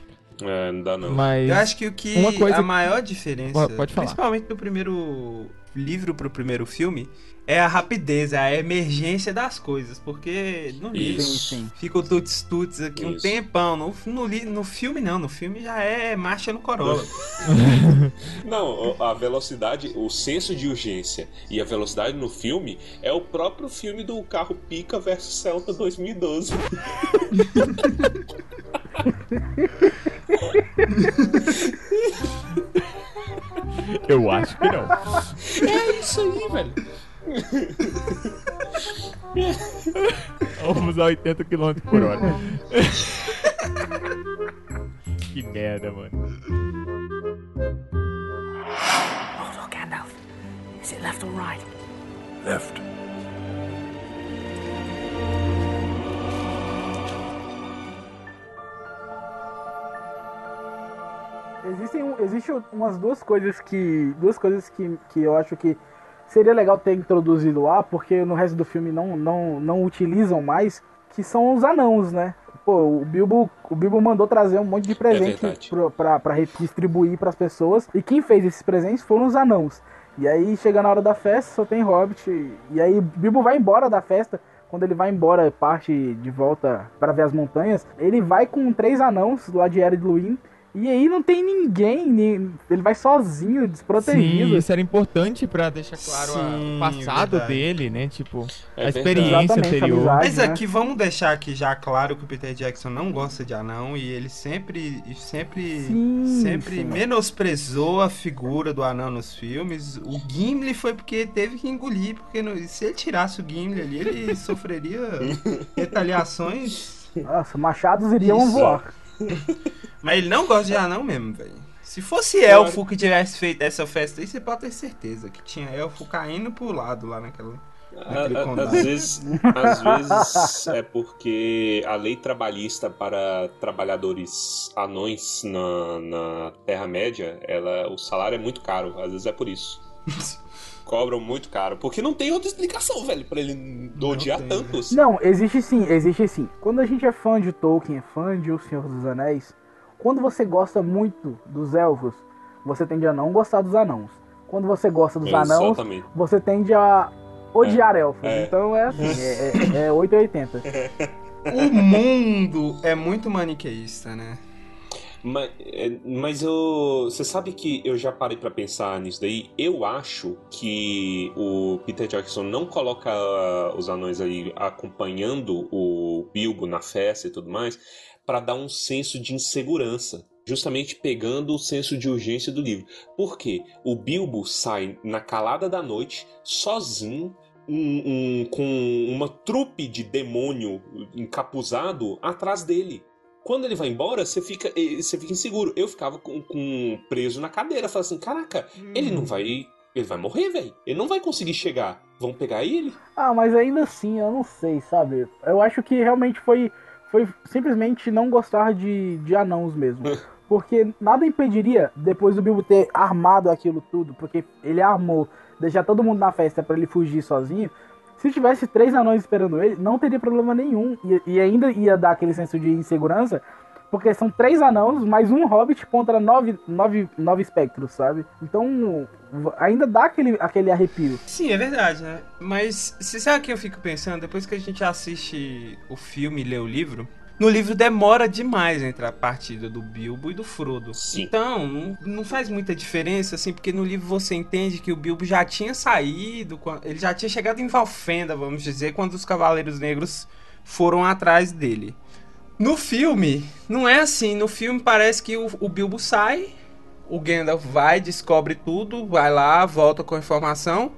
É, não dá não. Mas Eu acho que o que Uma coisa- a maior diferença, Pode- pode falar. principalmente do primeiro livro pro primeiro filme, é a rapidez, é a emergência das coisas, porque no livro Sim, Isso. sim. fica o tuts tuts aqui um Isso. tempão, no, no, li- no filme não, no filme já é marcha no Corolla. Não, a velocidade, o senso de urgência e a velocidade no filme é o próprio filme do carro Pica versus Celta 2012. eu acho que não. É isso aí, velho. Vamos a 80 km por hora. que merda, mano. Hold on, Gandalf. Is it left or right? Left. Existem um- existe umas duas coisas que duas coisas que, que eu acho que seria legal ter introduzido lá, porque no resto do filme não, não, não utilizam mais, que são os anãos, né? Pô, o Bilbo, o Bilbo mandou trazer um monte de presente verdade. pro, pra, pra redistribuir pras pessoas, e quem fez esses presentes foram os anãos. E aí chega na hora da festa, só tem Hobbit, e aí Bilbo vai embora da festa, quando ele vai embora, parte de volta para ver as montanhas, ele vai com três anãos lá de Ered Luin E aí não tem ninguém, nem- ele vai sozinho, Sim, desprotegido. isso era importante pra deixar claro Sim, o passado verdade. dele, né? Tipo, É a experiência anterior. amizade. Mas né? aqui vamos deixar aqui já claro que o Peter Jackson não gosta de anão e ele sempre sempre Sim, sempre sim. menosprezou a figura do anão nos filmes. O Gimli foi porque teve que engolir, porque no- se ele tirasse o Gimli ali, ele sofreria retaliações. Nossa, machados iriam Isso. voar. Mas ele não gosta de anão mesmo, velho. Se fosse elfo que tivesse feito essa festa aí, você pode ter certeza que tinha elfo caindo pro lado lá naquela. Às vezes, às vezes é porque a lei trabalhista para trabalhadores anões na, na Terra-média, ela, o salário é muito caro. Às vezes é por isso. Cobram muito caro. Porque não tem outra explicação, velho, pra ele odiar tem, tantos. Não, existe sim, existe sim. Quando a gente é fã de Tolkien, é fã de O Senhor dos Anéis, quando você gosta muito dos elfos, você tende a não gostar dos anãos. Quando você gosta dos anãos, Exatamente. você tende a odiar elfos. é. Então é assim, é, é, é 880. O mundo é muito maniqueísta, né? Mas, é, mas eu. Você sabe que eu já parei pra pensar nisso daí? Eu acho que o Peter Jackson não coloca os anões aí acompanhando o Bilbo na festa e tudo mais pra dar um senso de insegurança. Justamente pegando o senso de urgência do livro. Por quê? O Bilbo sai na calada da noite, sozinho, um- um- com uma trupe de demônio encapuzado atrás dele. Quando ele vai embora, você fica, você fica inseguro. Eu ficava com, com- preso na cadeira, falando assim: caraca, ele não vai. Ele vai morrer, velho. Ele não vai conseguir chegar. Vão pegar ele? Ah, mas ainda assim, eu não sei, sabe? Eu acho que realmente foi, foi simplesmente não gostar de, de anãos mesmo. Porque nada impediria, depois do Bilbo ter armado aquilo tudo, porque ele armou, deixar todo mundo na festa pra ele fugir sozinho. Se tivesse três anões esperando ele, não teria problema nenhum. E, e ainda ia dar aquele senso de insegurança, porque são três anãos mais um hobbit contra nove, nove, nove espectros, sabe? Então ainda dá aquele, aquele arrepio. Sim, é verdade, né? Mas você sabe o que eu fico pensando? Depois que a gente assiste o filme e lê o livro, no livro demora demais entre a partida do Bilbo e do Frodo. Sim. Então, não, faz muita diferença, assim, porque no livro você entende que o Bilbo já tinha saído, ele já tinha chegado em Valfenda, vamos dizer, quando os Cavaleiros Negros foram atrás dele. No filme, não é assim. No filme parece que o, o Bilbo sai, o Gandalf vai, descobre tudo, vai lá, volta com a informação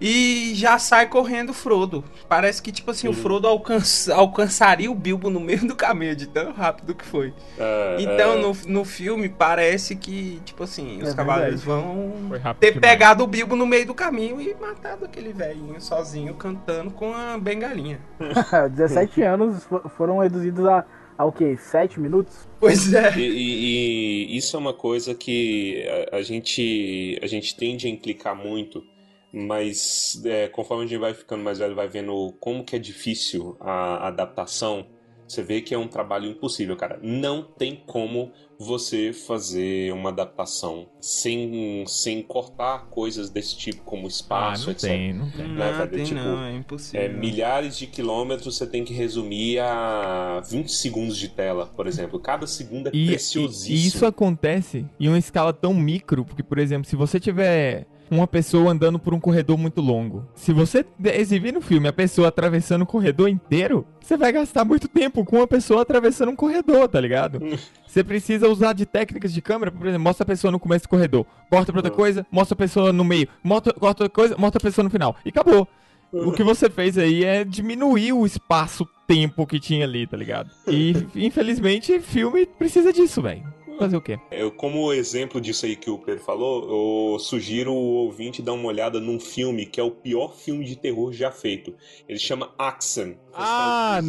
e já sai correndo o Frodo. Parece que, tipo assim, o Frodo alcança- alcançaria o Bilbo no meio do caminho, de tão rápido que foi. É, Então, é, no, no filme, parece que, tipo assim, os É cavaleiros vão ter demais. pegado o Bilbo no meio do caminho e matado aquele velhinho sozinho, cantando com a bengalinha. 17 anos fo- foram reduzidos a, a o quê? 7 minutos? Pois é. E, e- e isso é uma coisa que a, a gente, a gente tende a implicar muito, mas é, conforme a gente vai ficando mais velho, vai vendo como que é difícil a adaptação, você vê que é um trabalho impossível, cara. Não tem como você fazer uma adaptação sem, sem cortar coisas desse tipo, como Ah, espaço, não etc. tem, não tem. Né, Não, tem Tipo, não, é impossível. É, milhares de quilômetros você tem que resumir a 20 segundos de tela, por exemplo. Cada segundo é E, e- preciosíssimo. e isso acontece em uma escala tão micro, porque, por exemplo, se você tiver uma pessoa andando por um corredor muito longo, se você exibir no filme a pessoa atravessando o corredor inteiro, você vai gastar muito tempo com uma pessoa atravessando um corredor, tá ligado? Você precisa usar de técnicas de câmera, por exemplo, mostra a pessoa no começo do corredor, corta pra outra coisa, mostra a pessoa no meio, mostra, corta outra coisa, mostra a pessoa no final. E acabou. O que você fez aí é diminuir o espaço-tempo que tinha ali, tá ligado? E, infelizmente, filme precisa disso, velho. Fazer o quê? Eu, como exemplo disso aí que o Pedro falou, eu sugiro o ouvinte dar uma olhada num filme que é o pior filme de terror já feito. Ele chama Axen. Ah,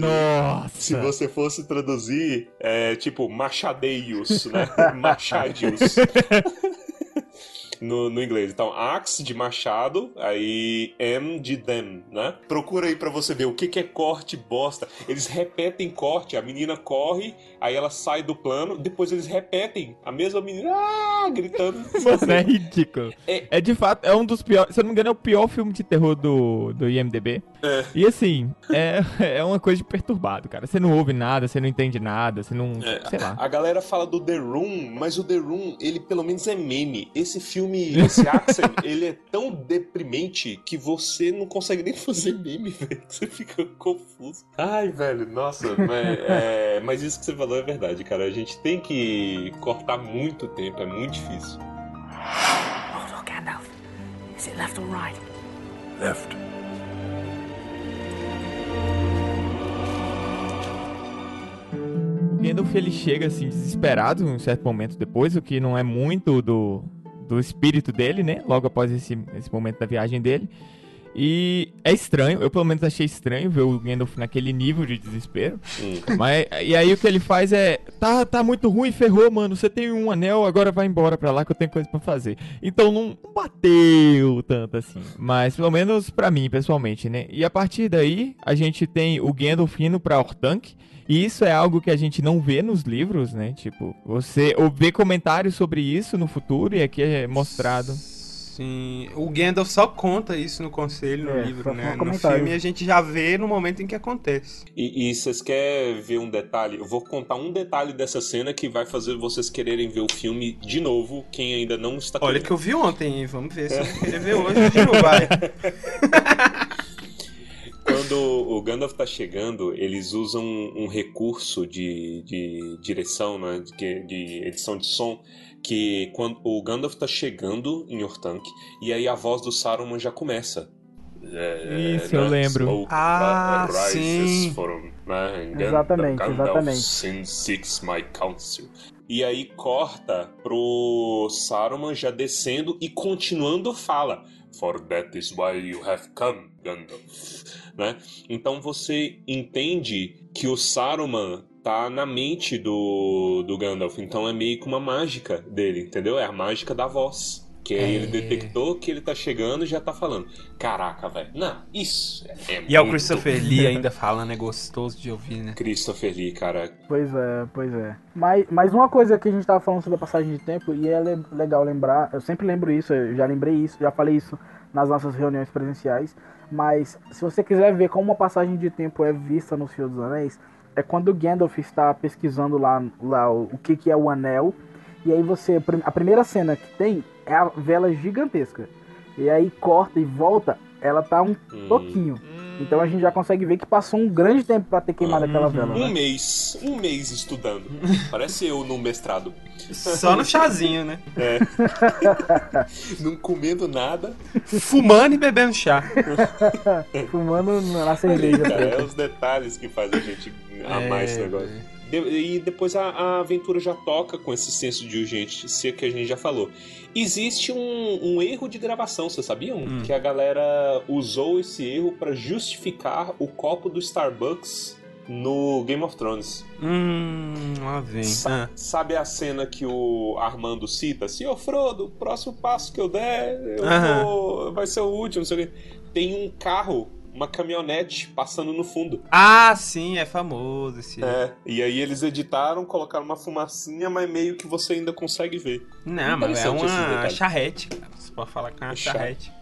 Se nossa! você fosse traduzir, é tipo machadeios, né? Machadios. no, no inglês. Então, axe de machado, aí M de them, né? Procura aí pra você ver o que, que é corte bosta. Eles repetem corte, a menina corre, aí ela sai do plano, depois eles repetem a mesma menina ah, gritando. Mano, é ridículo. É- É. de fato, é um dos piores. Se eu não me engano, é o pior filme de terror do, do IMDB. É. E assim, é, é uma coisa de perturbado, cara. Você não ouve nada, você não entende nada, você não. É, sei lá. A galera fala do The Room, mas o The Room, ele pelo menos é meme. Esse filme, esse Axel, ele é tão deprimente que você não consegue nem fazer meme, velho. Você fica confuso. Ai, velho, nossa. mas, é, mas isso que você falou é verdade, cara. A gente tem que cortar muito tempo, é muito difícil. Hold on, Gandalf. Is it left or right? Left. O Gandalf ele chega assim desesperado em um certo momento depois, o que não é muito do, do espírito dele, né? Logo após esse, esse momento da viagem dele. E é estranho, eu pelo menos achei estranho ver o Gandalf naquele nível de desespero. Mas e aí o que ele faz é, tá, tá muito ruim, ferrou, mano. Você tem um anel, agora vai embora pra lá que eu tenho coisa pra fazer. Então não, bateu tanto assim, mas pelo menos pra mim, pessoalmente, né? E a partir daí, a gente tem o Gandalf indo pra Orthanc, e isso é algo que a gente não vê nos livros, né? Tipo, você ou vê comentários sobre isso no futuro e aqui é mostrado. Sim, o Gandalf só conta isso no conselho, no É, livro, né? No filme a gente já vê no momento em que acontece. E, e vocês querem ver um detalhe? Eu vou contar um detalhe dessa cena que vai fazer vocês quererem ver o filme de novo, quem ainda não está Olha querendo. que eu vi ontem? Vamos ver se eu vou querer ver hoje ou não vai. Quando o Gandalf tá chegando, eles usam um, um recurso de, de direção, né, de, de edição de som, que quando o Gandalf tá chegando em Orthanc, e aí a voz do Saruman já começa. É, Isso, eu lembro. Smoke Ah, sim. from, né, Exatamente, Gandalf exatamente. sends seeks my counsel. E aí corta pro Saruman já descendo e continuando fala. For that is why you have come, Gandalf. Né? Então você entende que o Saruman tá na mente do, do Gandalf. Então é meio que uma mágica dele, entendeu? É a mágica da voz. Que aí ele detectou que ele tá chegando e já tá falando. Caraca, velho. Não, isso é E é o muito Christopher Lee ainda falando, é gostoso de ouvir, né? Christopher Lee, cara. Pois é, pois é. Mas, mas uma coisa que a gente tava falando sobre a passagem de tempo, e é le- legal lembrar, eu sempre lembro isso, eu já lembrei isso, já falei isso nas nossas reuniões presenciais, mas se você quiser ver como uma passagem de tempo é vista no Senhor dos Anéis, é quando o Gandalf está pesquisando lá, lá o, que, que é o anel, e aí você, a primeira cena que tem é a vela gigantesca, e aí corta e volta, ela tá um Hum. pouquinho. Então a gente já consegue ver que passou um grande tempo pra ter queimado aquela vela, Um né? mês, um mês estudando. Parece eu no mestrado. Só no chazinho, né? Não comendo nada. Fumando e bebendo chá. Fumando na cerveja. Cara, é preta. os detalhes que fazem a gente amar É, esse negócio. E depois a, a aventura já toca com esse senso de urgência que a gente já falou. Existe um, um erro de gravação, vocês sabiam? Que a galera usou esse erro pra justificar o copo do Starbucks no Game of Thrones. Hum, lá vem. Sa- Ah. Sabe a cena que o Armando cita? Senhor Frodo, o próximo passo que eu der eu vou- vai ser o último, não sei o quê. Tem um carro, uma caminhonete passando no fundo. Ah, sim, é famoso esse. É, e aí eles editaram, colocaram uma fumacinha, mas meio que você ainda consegue ver. Não, mas é uma charrete, cara. Você pode falar que é uma charrete.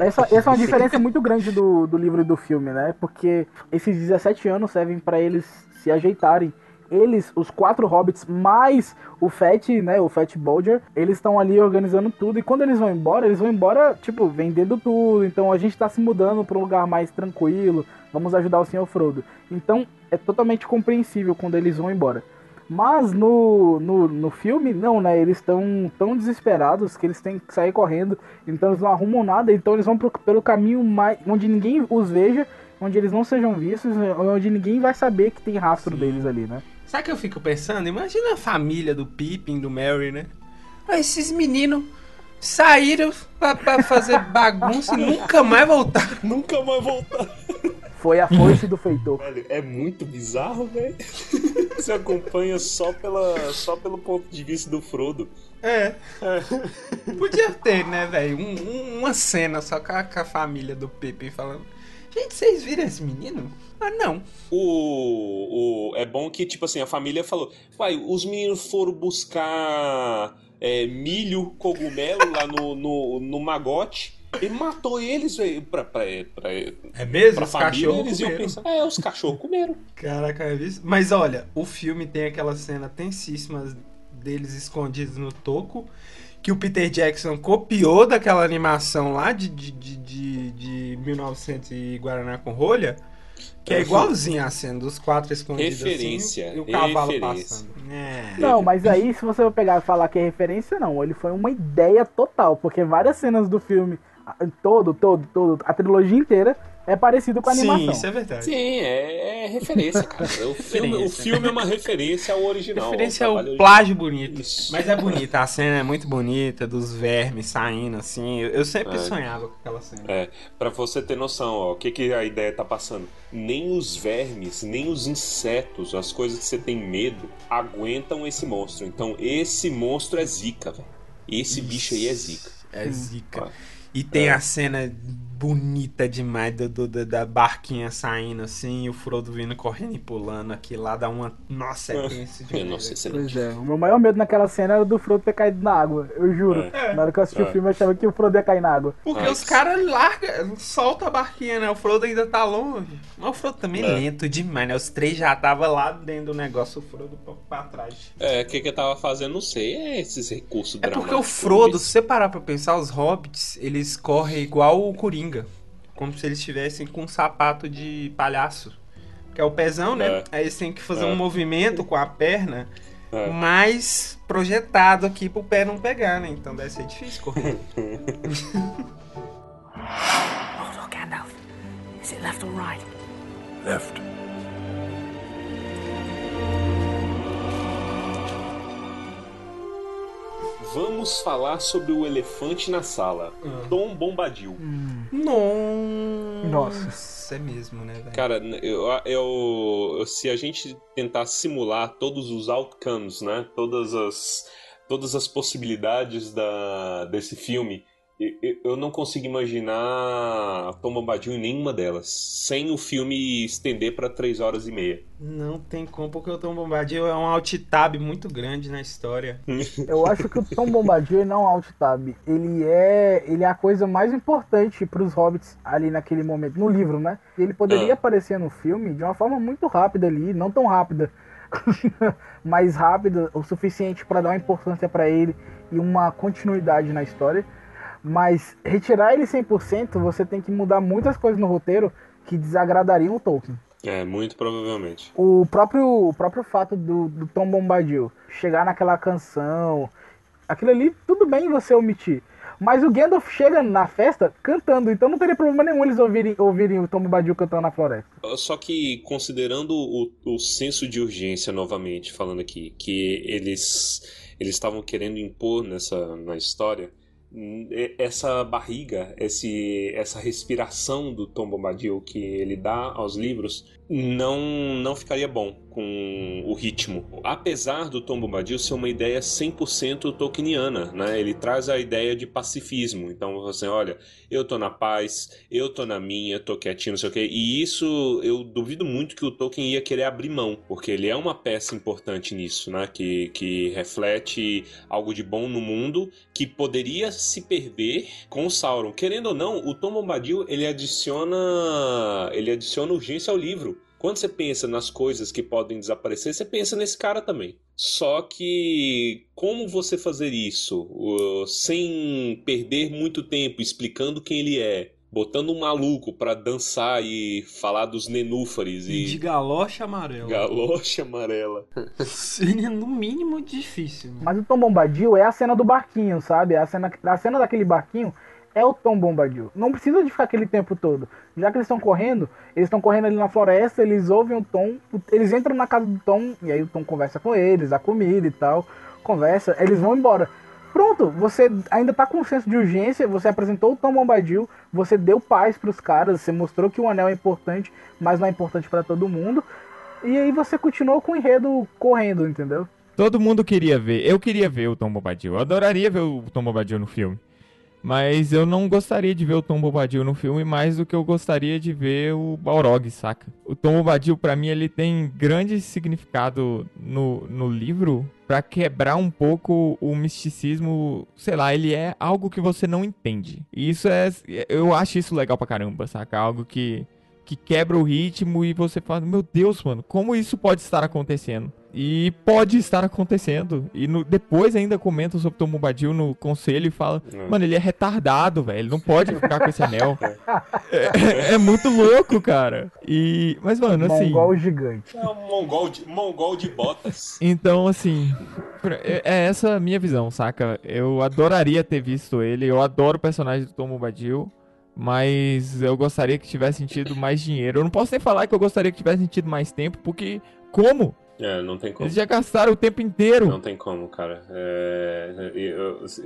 Essa, essa é uma diferença muito grande do, do livro e do filme, né? Porque esses 17 anos servem pra eles se ajeitarem. Eles, os quatro hobbits, mais o Fat, né? O Fat Bolger, eles estão ali organizando tudo. E quando eles vão embora, eles vão embora, tipo, vendendo tudo. Então a gente tá se mudando pra um lugar mais tranquilo. Vamos ajudar o Senhor Frodo. Então é totalmente compreensível quando eles vão embora. Mas no, no, no filme, não, né? Eles estão tão desesperados que eles têm que sair correndo. Então eles não arrumam nada. Então eles vão pro- pelo caminho mais, onde ninguém os veja, onde eles não sejam vistos, onde ninguém vai saber que tem rastro deles ali, né? Sabe o que eu fico pensando? Imagina a família do Pippin, do Merry, né? Ah, esses meninos saíram pra, pra fazer bagunça e nunca mais voltaram. Nunca mais voltar. Foi a foice do feitor. Velho, é muito bizarro, velho. Você acompanha só, pela, só pelo ponto de vista do Frodo. É. Podia ter, né, velho? Um- um- uma cena só com a, com a família do Pepe falando. Gente, vocês viram esse menino? Ah, não. O, o, é bom que, tipo assim, a família falou: Uai, os meninos foram buscar é, milho, cogumelo lá no, no, no magote. E matou eles, velho. Pra, pra, pra, É mesmo? pra Os família, eles iam comeram. pensar: É, os cachorros comeram. Caraca, é isso? Mas olha, o filme tem aquela cena tensíssima deles escondidos no toco. Que o Peter Jackson copiou daquela animação lá de, de, de, de, de 1900 e Guaraná com rolha. Que é igualzinho a cena dos quatro escondidos Referência, assim, e o cavalo referência. passando. É. Não, mas aí, se você for pegar e falar que é referência, não. Ele foi uma ideia total, porque várias cenas do filme, todo, todo, todo, a trilogia inteira, é parecido com a Sim, animação. isso é verdade. Sim, é, é referência, cara. O filme, o filme é uma referência ao original. referência ao ao plágio bonito. Isso. Mas é bonita, a cena é muito bonita, dos vermes saindo assim. Eu, eu sempre É. sonhava com aquela cena. É, pra você ter noção, ó, o que, que a ideia tá passando? Nem os vermes, nem os insetos, as coisas que você tem medo, aguentam esse monstro. Então, esse monstro é zica, velho. Esse bicho aí é zica. É zica. E tem É. a cena bonita demais do, do- do- da barquinha saindo assim, e o Frodo vindo correndo e pulando aqui lá, dá uma. Nossa, é tenso Eu demais. ele... Pois é, o meu maior medo naquela cena era do Frodo ter caído na água, eu juro. É. Na hora que eu assisti É. o filme, eu achava que o Frodo ia cair na água. Porque os caras largam, solta a barquinha, né? O Frodo ainda tá longe. Mas o Frodo também é É. lento demais, né? Os três já tava lá dentro do negócio, o Frodo um pouco pra trás. É, o que, que eu tava fazendo, não sei. É esses recursos É porque o. Frodo, se você parar pra pensar, os hobbits, eles correm igual o Coringa. Como se eles estivessem com um sapato de palhaço. Que é o pezão, né? É. Aí eles têm que fazer É. um movimento com a perna É. mais projetado aqui pro pé não pegar, né? Então deve ser difícil correr. Hold on, Gandalf. Is it left or right? Left. Vamos falar sobre o elefante na sala. Ah. Tom Bombadil. Nossa. Nossa. É mesmo, né, velho? Cara, eu, eu- eu- se a gente tentar simular todos os outcomes, né? Todas as, todas as possibilidades da, desse filme, eu, não consigo imaginar Tom Bombadil em nenhuma delas, sem o filme estender pra 3 horas e meia. Não tem como, porque o Tom Bombadil é um alt-tab muito grande na história. Eu acho que o Tom Bombadil não é um alt-tab. Ele é, ele é a coisa mais importante pros hobbits ali naquele momento, no livro, né? Ele poderia Ah. aparecer no filme de uma forma muito rápida ali, não tão rápida, mas rápida o suficiente para dar uma importância para ele e uma continuidade na história. Mas retirar ele 100%, você tem que mudar muitas coisas no roteiro que desagradariam o Tolkien. É, muito provavelmente. O próprio, o próprio fato do, do Tom Bombadil chegar naquela canção, aquilo ali, tudo bem você omitir. Mas o Gandalf chega na festa cantando, então não teria problema nenhum eles ouvirem, ouvirem o Tom Bombadil cantando na floresta. Só que considerando o, o senso de urgência novamente, falando aqui, que eles eles estavam querendo impor nessa na história, essa barriga, esse essa respiração do Tom Bombadil que ele dá aos livros não não ficaria bom com o ritmo. Apesar do Tom Bombadil ser uma ideia 100% tolkieniana, né? Ele traz a ideia de pacifismo. Então, você olha, eu tô na paz, eu tô na minha, tô quietinho, não sei o quê. E isso eu duvido muito que o Tolkien ia querer abrir mão, porque ele é uma peça importante nisso, né? Que, que reflete algo de bom no mundo que poderia se perder com o Sauron. Querendo ou não, o Tom Bombadil ele adiciona ele adiciona urgência ao livro. Quando você pensa nas coisas que podem desaparecer, você pensa nesse cara também. Só que como você fazer isso uh, sem perder muito tempo explicando quem ele é, botando um maluco pra dançar e falar dos nenúfares E de e galocha amarela. galocha amarela. Seria no mínimo difícil. Né? Mas o Tom Bombadil é a cena do barquinho, sabe? A cena, a cena daquele barquinho é o Tom Bombadil. Não precisa de ficar aquele tempo todo. Já que eles estão correndo, eles estão correndo ali na floresta, eles ouvem o Tom, eles entram na casa do Tom, e aí o Tom conversa com eles, dá comida e tal, conversa, eles vão embora. Pronto, você ainda tá com um senso de urgência, você apresentou o Tom Bombadil, você deu paz pros caras, você mostrou que o anel é importante, mas não é importante pra todo mundo. E aí você continuou com o enredo correndo, entendeu? Todo mundo queria ver. Eu queria ver o Tom Bombadil. Eu adoraria ver o Tom Bombadil no filme. Mas eu não gostaria de ver o Tom Bombadil no filme mais do que eu gostaria de ver o Balrog, saca? O Tom Bombadil, pra mim, ele tem grande significado no, no livro pra quebrar um pouco o misticismo. Sei lá, ele é algo que você não entende. E isso é. Eu acho isso legal pra caramba, saca? Algo que, que quebra o ritmo e você fala: Meu Deus, mano, como isso pode estar acontecendo? E pode estar acontecendo. E no- depois ainda comentam sobre Tom Bombadil no conselho e fala: Mano, ele é retardado, velho. Ele não pode ficar com esse anel. É, é muito louco, cara. E. Mas, mano, assim. Mongol gigante. É um mongol de, mongol de botas. Então, assim, é é essa a minha visão, saca? Eu adoraria ter visto ele, eu adoro o personagem do Tom Bombadil, mas eu gostaria que tivesse sentido mais dinheiro. Eu não posso nem falar que eu gostaria que tivesse sentido mais tempo, porque como? É, não tem como. Eles já gastaram o tempo inteiro. Não tem como, cara. É,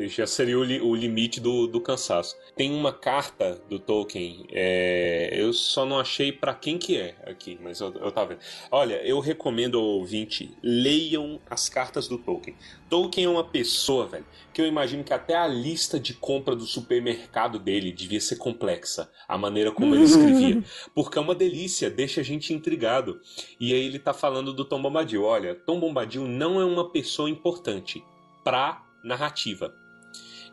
já seria o, li- o limite do, do cansaço. Tem uma carta do Tolkien, é, eu só não achei pra quem que é aqui, mas eu, eu tava vendo. Olha, eu recomendo ao ouvinte, leiam as cartas do Tolkien. Tolkien é uma pessoa, velho, que eu imagino que até a lista de compra do supermercado dele devia ser complexa, a maneira como ele escrevia. Porque é uma delícia, deixa a gente intrigado. E aí ele tá falando do Tom Bombadil. Olha, Tom Bombadil não é uma pessoa importante pra narrativa.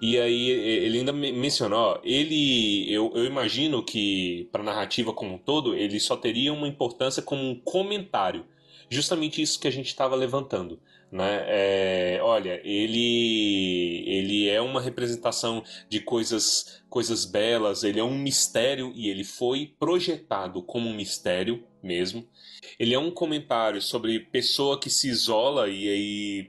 E aí ele ainda me- mencionou, ele, eu, eu imagino que pra narrativa como um todo, ele só teria uma importância como um comentário. Justamente isso que a gente estava levantando. Né? É, olha, ele, ele é uma representação de coisas, coisas belas, ele é um mistério e ele foi projetado como um mistério mesmo. Ele é um comentário sobre pessoa que se isola e aí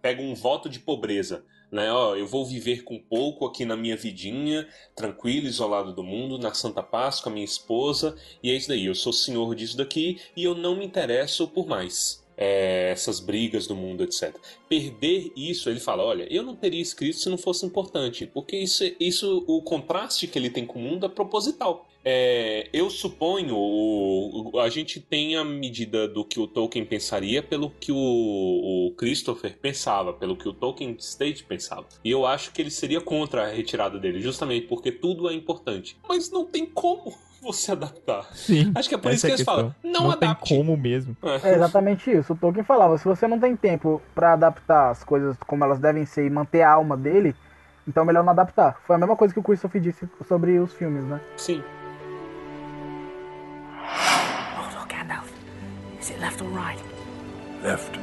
pega um voto de pobreza. Né? Ó, eu vou viver com pouco aqui na minha vidinha, tranquilo, isolado do mundo, na Santa Paz com a minha esposa, e é isso daí. Eu sou senhor disso daqui e eu não me interesso por mais. É, essas brigas do mundo, etc. Perder isso, ele fala: olha, eu não teria escrito se não fosse importante, porque isso, isso o contraste que ele tem com o mundo é proposital. É, eu suponho, o- a gente tem a medida do que o Tolkien pensaria pelo que o, o Christopher pensava, pelo que o Tolkien State pensava. E eu acho que ele seria contra a retirada dele, justamente porque tudo é importante. Mas não tem como você adaptar. Sim. Acho que é por isso é que eles falam, não, não adapte. tem como mesmo. É exatamente isso. O Tolkien falava: se você não tem tempo pra adaptar as coisas como elas devem ser e manter a alma dele, então é melhor não adaptar. Foi a mesma coisa que o Christopher disse sobre os filmes, né? Sim. Hold on, Gandalf. Is it left or right? Left.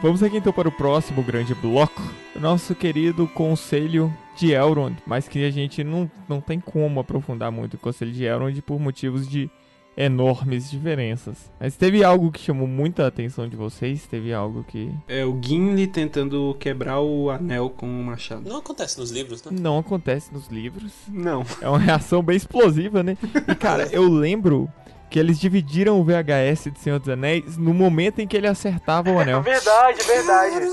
Vamos aqui então para o próximo grande bloco. Nosso querido Conselho de Elrond, mas que a gente não, não tem como aprofundar muito o Conselho de Elrond por motivos de enormes diferenças. Mas teve algo que chamou muita atenção de vocês? Teve algo que É o Gimli tentando quebrar o anel com o machado. Não acontece nos livros, né? não acontece nos livros? Não. É uma reação bem explosiva, né? E cara, eu lembro que eles dividiram o VHS de Senhor dos Anéis no momento em que ele acertava o anel. Verdade, verdade.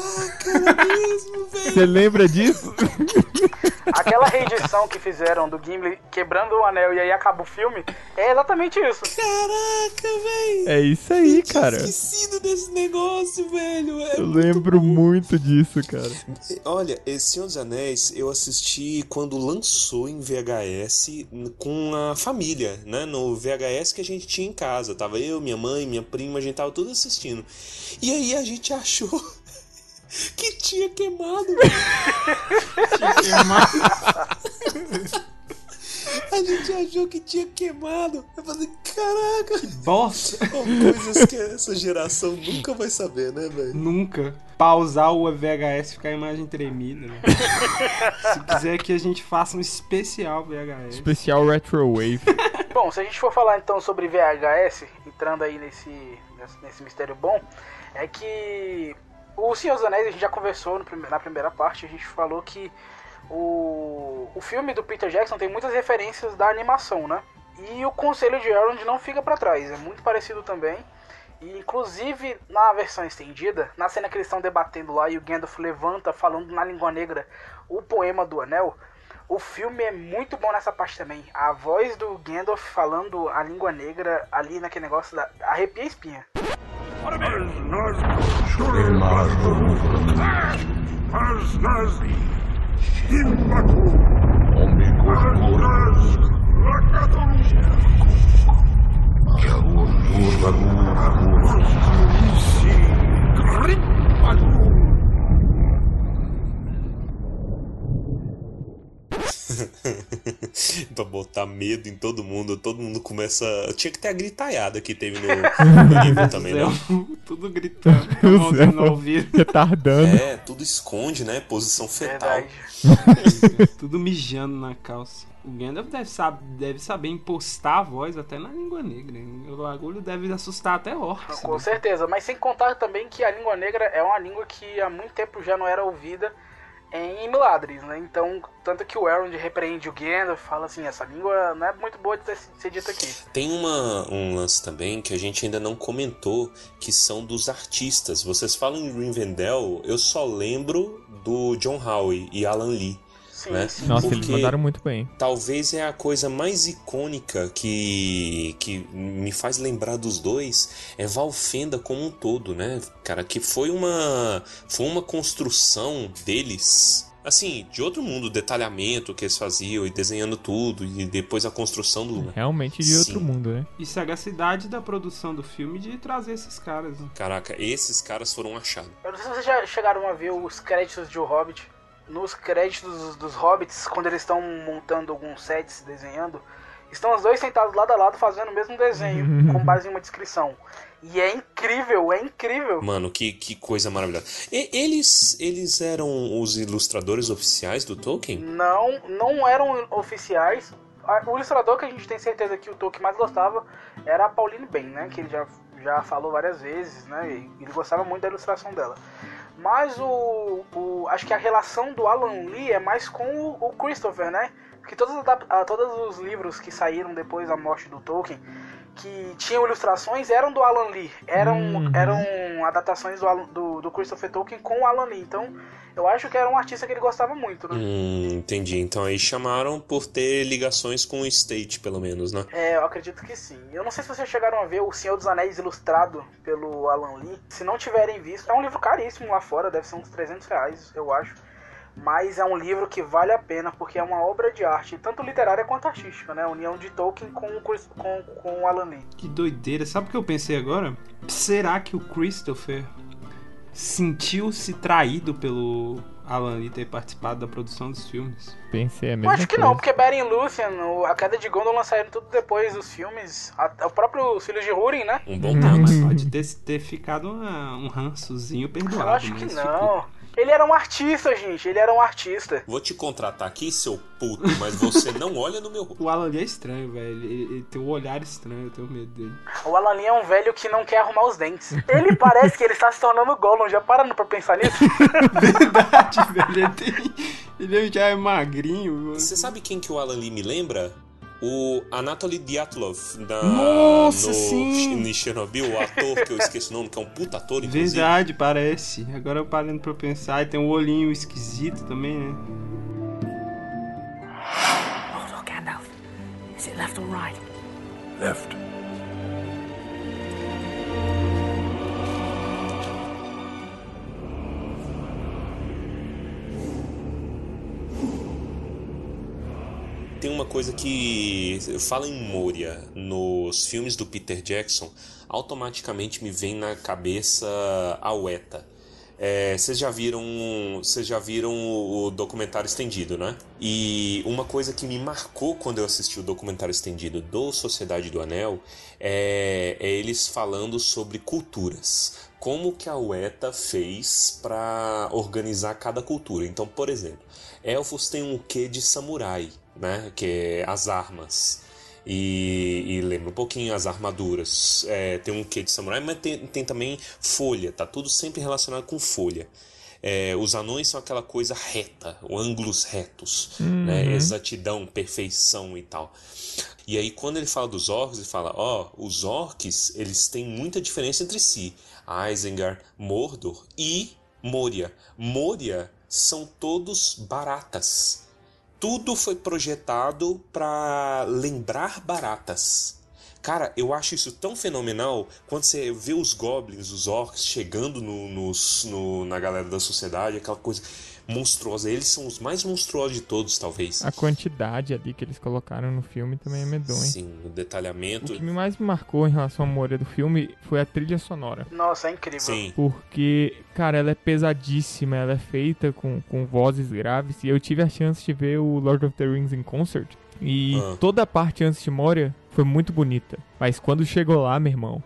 Você lembra disso? Aquela reedição que fizeram do Gimli quebrando o anel e aí acaba o filme é exatamente isso. Caraca, velho! É isso aí, cara. Esquecido desse negócio, velho. É Eu lembro muito disso, cara. Olha, esse Senhor dos Anéis eu assisti quando lançou em VHS com a família, né? No VHS que a gente tinha em casa. Tava eu, minha mãe, minha prima, a gente tava tudo assistindo. E aí a gente achou que tinha queimado. A gente achou que tinha queimado. Eu falei, caraca. Bosta! São coisas que essa geração nunca vai saber, né, velho? Nunca. Pausar o VHS e ficar a imagem tremida, né? Se quiser que a gente faça um especial VHS. Especial Retro Wave. Bom, se a gente for falar então sobre VHS, entrando aí nesse, nesse mistério bom, é que o Senhor dos Anéis, a gente já conversou prime- na primeira parte, a gente falou que o, o filme do Peter Jackson tem muitas referências da animação, né? E o Conselho de Elrond não fica pra trás, é muito parecido também. E, inclusive, na versão estendida, na cena que eles estão debatendo lá e o Gandalf levanta falando na língua negra o poema do Anel, o filme é muito bom nessa parte também. A voz do Gandalf falando a língua negra ali naquele negócio da... arrepia a espinha. Gurur, gurur, gurur, gurur, gurur, pra botar medo em todo mundo, todo mundo começa. Tinha que ter a gritaiada que teve no, no livro também, né? Tudo gritando, mãozinha no ouvido, Retardando. É, tudo esconde, né? Posição fetal. Tudo mijando na calça. O Gandalf deve, sab deve saber impostar a voz até na língua negra. O bagulho deve assustar até orcs. Com certeza, mas sem contar também que a língua negra é uma língua que há muito tempo já não era ouvida em Miladres, né? Então, tanto que o Elrond repreende o Gandalf, fala assim, essa língua não é muito boa de ser dita aqui. Tem uma, um lance também que a gente ainda não comentou, que são dos artistas. Vocês falam em Rivendell, eu só lembro do John Howe e Alan Lee. Sim, Né? sim. Nossa, Porque- eles mandaram muito bem. Talvez é a coisa mais icônica que, que me faz lembrar dos dois é Valfenda como um todo, né? Cara, que foi uma foi uma construção deles, assim, de outro mundo, o detalhamento que eles faziam e desenhando tudo e depois a construção do Realmente de outro Sim. mundo, né? E sagacidade da produção do filme de trazer esses caras. né? Caraca, esses caras foram achados. Eu não sei se vocês já chegaram a ver os créditos de O Hobbit. Nos créditos dos, dos Hobbits, quando eles estão montando alguns sets, desenhando, estão os dois sentados lado a lado fazendo o mesmo desenho, com base em uma descrição. E é incrível, é incrível. Mano, que, que coisa maravilhosa. E- eles eles eram os ilustradores oficiais do Tolkien? Não, não eram oficiais. O ilustrador que a gente tem certeza que o Tolkien mais gostava era a Pauline Ben, né? Que ele já, já falou várias vezes, né? Ele gostava muito da ilustração dela. Mas o, o- acho que a relação do Alan Lee é mais com o, o Christopher, né? Porque todos, ah, todos os livros que saíram depois da morte do Tolkien, que tinham ilustrações, eram do Alan Lee. Eram, Uhum. eram adaptações do, do, do Christopher Tolkien com o Alan Lee. Então, eu acho que era um artista que ele gostava muito, né? Hum, entendi. Então aí chamaram por ter ligações com o State, pelo menos, né? É, eu acredito que sim. Eu não sei se vocês chegaram a ver O Senhor dos Anéis ilustrado pelo Alan Lee. Se não tiverem visto, é um livro caríssimo lá fora, deve ser uns 300 reais, eu acho. Mas é um livro que vale a pena porque é uma obra de arte, tanto literária quanto artística, né? A união de Tolkien com, o Chris- com, com o Alan Lee. Que doideira. Sabe o que eu pensei agora? Será que o Christopher sentiu-se traído pelo Alan Lee ter participado da produção dos filmes? Pensei a mesma acho que coisa. não, porque Beren e Luthien, o- a queda de Gondolin saíram tudo depois dos filmes. A- o próprio Filhos de Húrin, né? Um bom. Não, tempo. mas pode ter, ter ficado uma- um rançozinho perdoado. Eu acho que mas não. ficou. Ele era um artista, gente. Ele era um artista. Vou te contratar aqui, seu puto, mas você não olha no meu rosto. O Alan Lee é estranho, velho. Ele, ele- tem um olhar estranho, eu tenho medo dele. O Alan Lee é um velho que não quer arrumar os dentes. Ele parece que ele está se tornando Gollum. Já parando pra pensar nisso? Verdade, velho. Ele, tem, ele já é magrinho. Você sabe quem que o Alan Lee me lembra? O Anatoly Dyatlov da, Nossa, no, sim! em Chernobyl, o ator que eu esqueci o nome, que é um puta ator, inclusive. Verdade, parece. Agora eu parando pra pensar. E tem um olhinho esquisito também, né? Frodo, Gandalf. Is it left or right? Left. Tem uma coisa que fala em Moria nos filmes do Peter Jackson, automaticamente me vem na cabeça a Weta. É, vocês já viram, vocês já viram o documentário estendido, né? E uma coisa que me marcou quando eu assisti o documentário estendido do Sociedade do Anel é, é eles falando sobre culturas. Como que a Weta fez para organizar cada cultura? Então, por exemplo, elfos têm um quê de samurai, né? Que é as armas. E, e lembra um pouquinho as armaduras. É, tem um quê de samurai, mas tem, tem também folha, tá tudo sempre relacionado com folha. é, os anões são aquela coisa reta, ângulos retos, né? exatidão, perfeição e tal. E aí quando ele fala dos orcs, ele fala, ó, os orcs, eles têm muita diferença entre si. Isengard, Mordor e Moria. Moria são todos baratas. Tudo foi projetado para lembrar baratas. Cara, eu acho isso tão fenomenal quando você vê os goblins, os orcs chegando no, no- na galera da sociedade, aquela coisa monstruosa. Eles são os mais monstruosos de todos, talvez. A quantidade ali que eles colocaram no filme também é medonha. Sim, o O detalhamento. que mais me marcou em relação à memória do filme foi a trilha sonora. Nossa, é incrível. Sim, Porque, cara, ela é pesadíssima, ela é feita com, com vozes graves. E eu tive a chance de ver o Lord of the Rings em concert. E Ah. toda a parte antes de Moria foi muito bonita. Mas quando chegou lá, meu irmão,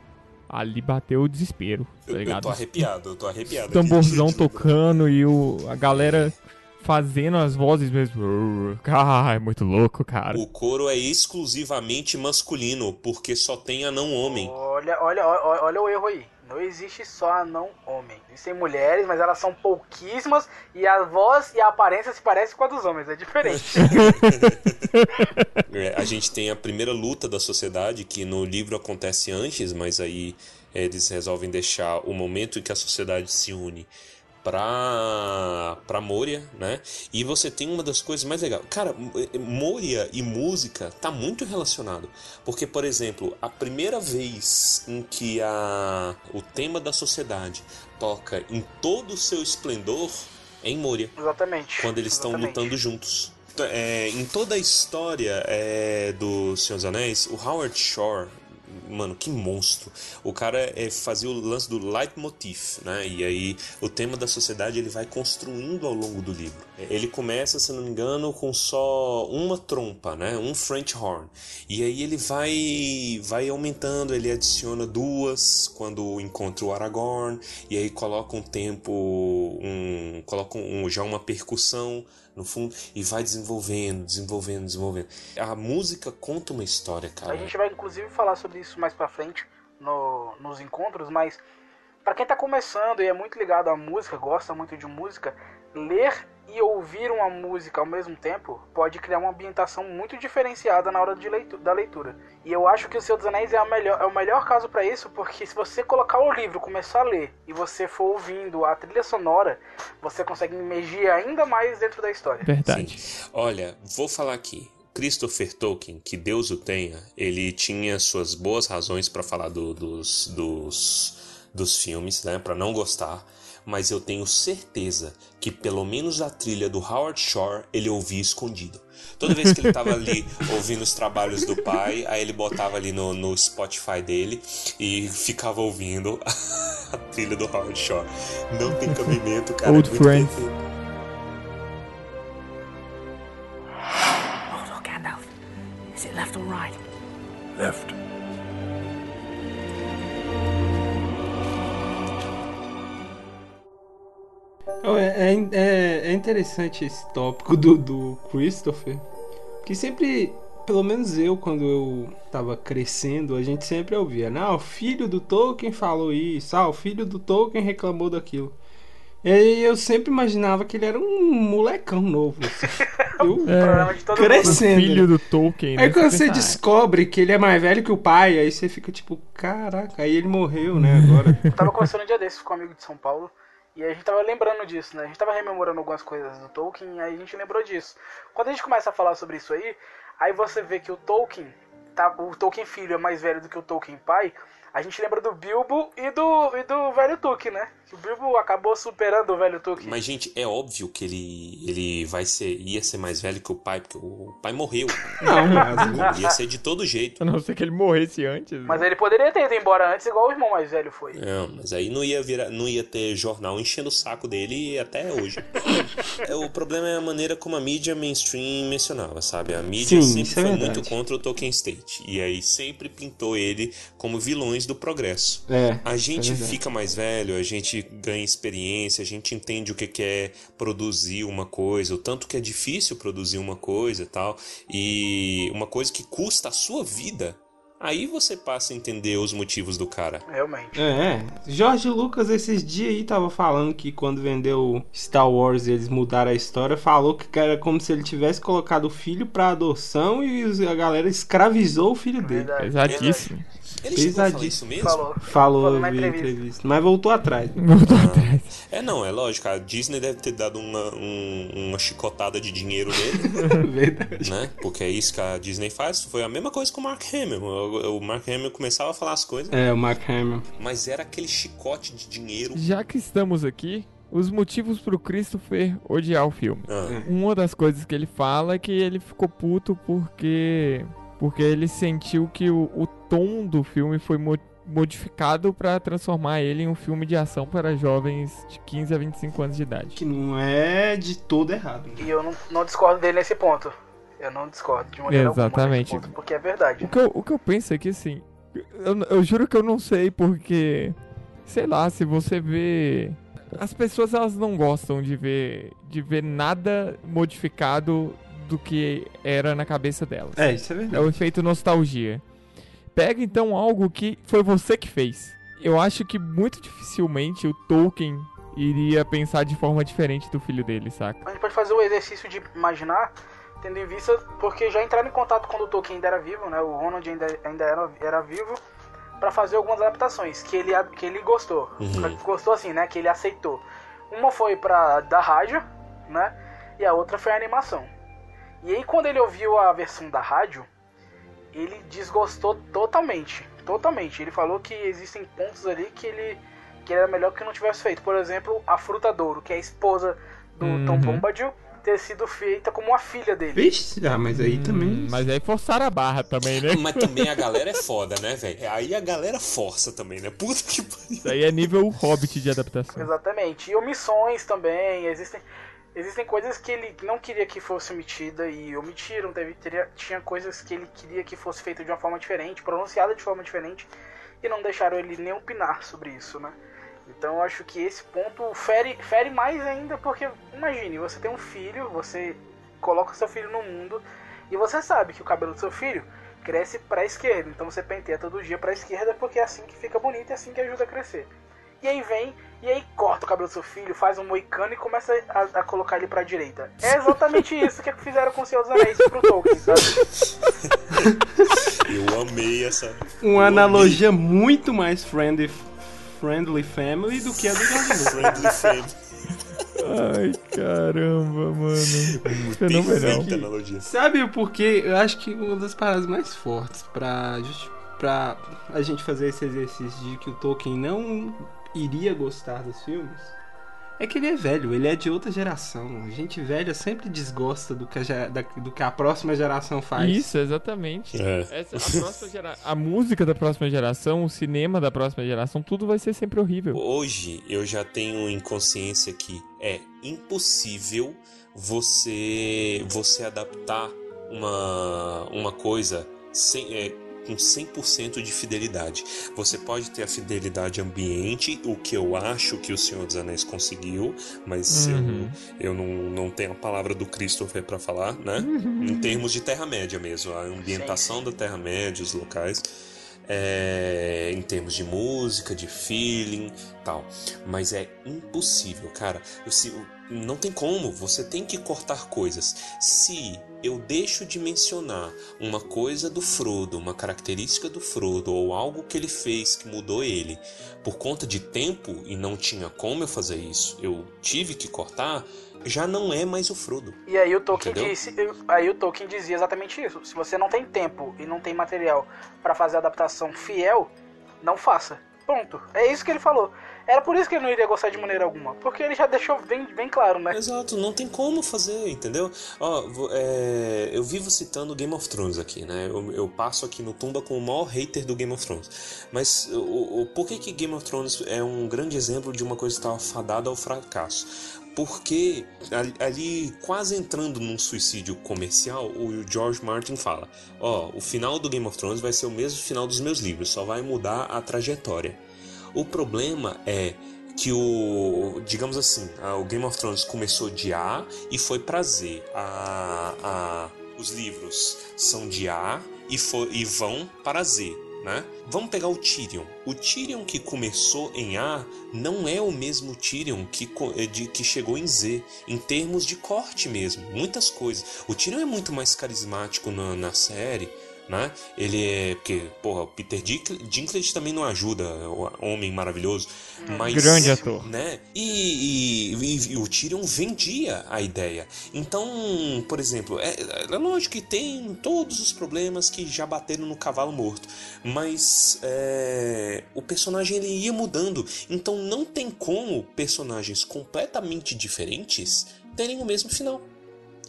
ali bateu o desespero, tá eu, eu ligado? tô arrepiado, eu tô arrepiado. Tamborzão aqui. tocando e o, a galera fazendo as vozes mesmo. Ah, é muito louco, cara. O coro é exclusivamente masculino, porque só tem anão homem. Olha, olha, olha, olha o erro aí. Não existe só anão homem. Existem mulheres, mas elas são pouquíssimas e a voz e a aparência se parecem com a dos homens. É diferente. É, a gente tem a primeira luta da sociedade, que no livro acontece antes, mas aí é, eles resolvem deixar o momento em que a sociedade se une pra, pra Moria, né? E você tem uma das coisas mais legais. Cara, M- Moria e música tá muito relacionado. Porque, por exemplo, a primeira vez em que a, o tema da sociedade toca em todo o seu esplendor é em Moria Exatamente. quando eles estão lutando juntos. É, em toda a história é, do Senhor dos Anéis, o Howard Shore, mano, que monstro. O cara é, fazia o lance do leitmotiv, né? E aí o tema da sociedade ele vai construindo ao longo do livro. Ele começa, se não me engano, com só uma trompa, né? Um French horn. E aí ele vai vai aumentando, ele adiciona duas quando encontra o Aragorn, e aí coloca um tempo, um coloca um, já uma percussão no fundo e vai desenvolvendo, desenvolvendo, desenvolvendo. A música conta uma história, cara. A gente vai inclusive falar sobre isso mais pra frente no- nos encontros, mas pra quem tá começando e é muito ligado à música, gosta muito de música, ler e ouvir uma música ao mesmo tempo pode criar uma ambientação muito diferenciada na hora de leitu- da leitura. E eu acho que o Senhor dos Anéis é, a melhor, é o melhor caso pra isso, porque se você colocar o livro, começar a ler e você for ouvindo a trilha sonora, você consegue imergir ainda mais dentro da história. Verdade. Sim. Olha, vou falar aqui. Christopher Tolkien, que Deus o tenha, ele tinha suas boas razões para falar do- dos, dos, dos filmes, né? Para não gostar. Mas eu tenho certeza que pelo menos a trilha do Howard Shore ele ouvia escondido. Toda vez que ele tava ali ouvindo os trabalhos do pai, aí ele botava ali no, no Spotify dele e ficava ouvindo a trilha do Howard Shore. Não tem cabimento, cara. Old é muito Friends. perfeito. Hold on, Gandalf. Is it left or right? Left. É, é, é- é interessante esse tópico do, do Christopher. Que sempre, pelo menos eu, quando eu tava crescendo, a gente sempre ouvia, não, o filho do Tolkien falou isso, ah, o filho do Tolkien reclamou daquilo. E aí eu sempre imaginava que ele era um molecão novo. assim. Eu O crescendo. filho do Tolkien. né? Aí quando você "Ah, descobre que ele é mais velho que o pai, aí você fica tipo, caraca, aí ele morreu, né, agora. Eu tava conversando um dia desses com um amigo de São Paulo e a gente tava lembrando disso, né? A gente tava rememorando algumas coisas do Tolkien e aí a gente lembrou disso. Quando a gente começa a falar sobre isso aí, aí você vê que o Tolkien, tá, o Tolkien filho é mais velho do que o Tolkien pai, a gente lembra do Bilbo e do, e do velho Tolkien, né? O Bilbo acabou superando o velho Tolkien. Mas, gente, é óbvio que ele, ele vai ser, ia ser mais velho que o pai, porque o pai morreu. Não, mas ia ser de todo jeito. A não ser que ele morresse antes. Mas né? ele poderia ter ido embora antes, igual o irmão mais velho foi. Não, mas aí não ia virar, não ia ter jornal enchendo o saco dele até hoje. É, o problema é a maneira como a mídia mainstream mencionava, sabe? A mídia Sim, sempre é foi verdade. muito contra o Tolkien State. E aí sempre pintou ele como vilões do progresso. É, A gente é fica mais velho, a gente ganha experiência, a gente entende o que é produzir uma coisa, o tanto que é difícil produzir uma coisa e tal. E uma coisa que custa a sua vida Aí você passa a entender os motivos do cara. Realmente. É, Jorge Lucas esses dias aí tava falando que quando vendeu Star Wars eles mudaram a história, falou que era como se ele tivesse colocado o filho pra adoção e a galera escravizou o filho dele. Verdade. Pesadíssimo. Ele chegou a falar Pesadíssimo. isso mesmo? Falou. Falou, Falou eu na entrevista. entrevista. Mas voltou atrás. Voltou atrás. É, não, é lógico. A Disney deve ter dado uma, um- uma chicotada de dinheiro nele, Verdade. né? Porque é isso que a Disney faz. Foi a mesma coisa com o Mark Hamill. O, o Mark Hamill começava a falar as coisas, É, o Mark Hamill. mas era aquele chicote de dinheiro. Já que estamos aqui, os motivos pro Christopher odiar o filme. Ah, Uma das coisas que ele fala é que ele ficou puto porque porque ele sentiu que o, o tom do filme foi mo- modificado pra transformar ele em um filme de ação para jovens de 15 a 25 anos de idade. Que não é de todo errado. E eu não, não discordo dele nesse ponto. Eu não discordo de maneira alguma Exatamente. nesse ponto, porque é verdade. O que eu, o que eu penso é que assim, eu, eu juro que eu não sei porque, sei lá, se você vê. As pessoas elas não gostam de ver, de ver nada modificado do que era na cabeça delas. É, isso é É verdade. o efeito nostalgia. Pega então algo que foi você que fez. Eu acho que muito dificilmente o Tolkien iria pensar de forma diferente do filho dele, saca? A gente pode fazer o exercício de imaginar, tendo em vista, porque já entraram em contato quando o Tolkien ainda era vivo, né? O Ronald ainda, ainda era, era vivo, pra fazer algumas adaptações que ele, que ele gostou. Uhum. Gostou assim, né? Que ele aceitou. Uma foi pra da rádio, né? E a outra foi a animação. E aí quando ele ouviu a versão da rádio, ele desgostou totalmente. Totalmente. Ele falou que existem pontos ali que ele, que era melhor que não tivesse feito. Por exemplo, a Fruta Douro, que é a esposa do Tom Uhum. Bombadil, ter sido feita como uma filha dele. Vixe, ah, mas aí também. Hum, Mas aí forçaram a barra também, né? Mas também a galera é foda, né, velho? Aí a galera força também, né? Puta que pariu. Isso aí é nível Hobbit de adaptação. Exatamente. E omissões também. Existem, existem coisas que ele não queria que fosse omitida e omitiram. Teve, teria, tinha coisas que ele queria que fosse feita de uma forma diferente, pronunciada de forma diferente, e não deixaram ele nem opinar sobre isso, né? Então eu acho que esse ponto fere, fere mais ainda, porque imagine, você tem um filho, você coloca seu filho no mundo e você sabe que o cabelo do seu filho cresce pra esquerda. Então você penteia todo dia pra esquerda porque é assim que fica bonito e é assim que ajuda a crescer. E aí vem, e aí corta o cabelo do seu filho, faz um moicano e começa a, a colocar ele pra direita. É exatamente isso que fizeram com o Senhor dos Anéis pro Tolkien, sabe? Eu amei essa. Uma analogia muito mais friendly, friendly family do que a do Jorge. Friendly Family. Ai, caramba, mano. Fenomenal. Analogia. Sabe o porquê? Eu acho que uma das paradas mais fortes pra, pra a gente fazer esse exercício de que o Tolkien não iria gostar dos filmes é que ele é velho, ele é de outra geração. A gente velha sempre desgosta do que a, da- do que a próxima geração faz. Isso, exatamente. É. Essa- a, próxima gera- a música da próxima geração, o cinema da próxima geração, tudo vai ser sempre horrível. Hoje eu já tenho em consciência que é impossível você você adaptar uma, uma coisa sem, é, com 100% de fidelidade. Você pode ter a fidelidade ambiente, o que eu acho que o Senhor dos Anéis conseguiu, mas Uhum. eu, eu não, não tenho a palavra do Christopher para falar, né? Em termos de Terra-média mesmo, a ambientação da Terra-média, os locais é, em termos de música, de feeling, tal. Mas é impossível, cara. Eu, se- não tem como. Você tem que cortar coisas. Se eu deixo de mencionar uma coisa do Frodo, uma característica do Frodo ou algo que ele fez que mudou ele, por conta de tempo e não tinha como eu fazer isso, eu tive que cortar. Já não é mais o Frodo. E aí o Tolkien Entendeu? disse, aí o Tolkien dizia exatamente isso. Se você não tem tempo e não tem material pra fazer a adaptação fiel, não faça. Ponto. É isso que ele falou. Era por isso que ele não iria gostar de maneira alguma, porque ele já deixou bem, bem claro, né? Exato, não tem como fazer, entendeu? Ó, é, eu vivo citando Game of Thrones aqui, né? Eu, eu passo aqui no Tumba como o maior hater do Game of Thrones. Mas o, o, por que, que Game of Thrones é um grande exemplo de uma coisa que estava fadada ao fracasso? Porque ali, quase entrando num suicídio comercial, o George Martin fala: Ó, o final do Game of Thrones vai ser o mesmo final dos meus livros, só vai mudar a trajetória. O problema é que o, digamos assim, o Game of Thrones começou de A e foi pra Z. A, a, os livros são de A e, for, e vão para Z. Né? Vamos pegar o Tyrion. O Tyrion que começou em A não é o mesmo Tyrion que, eh, de- que chegou em Z, em termos de corte mesmo, muitas coisas. O Tyrion é muito mais carismático na, na série, né? Ele é. Porque, porra, o Peter Dinklage, também não ajuda, o homem maravilhoso. Mas, Grande ator. Né? E, e- e o Tyrion vendia a ideia. Então, por exemplo, é, é lógico que tem todos os problemas que já bateram no cavalo morto, mas é, o personagem ele ia mudando. Então não tem como personagens completamente diferentes terem o mesmo final.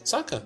Saca?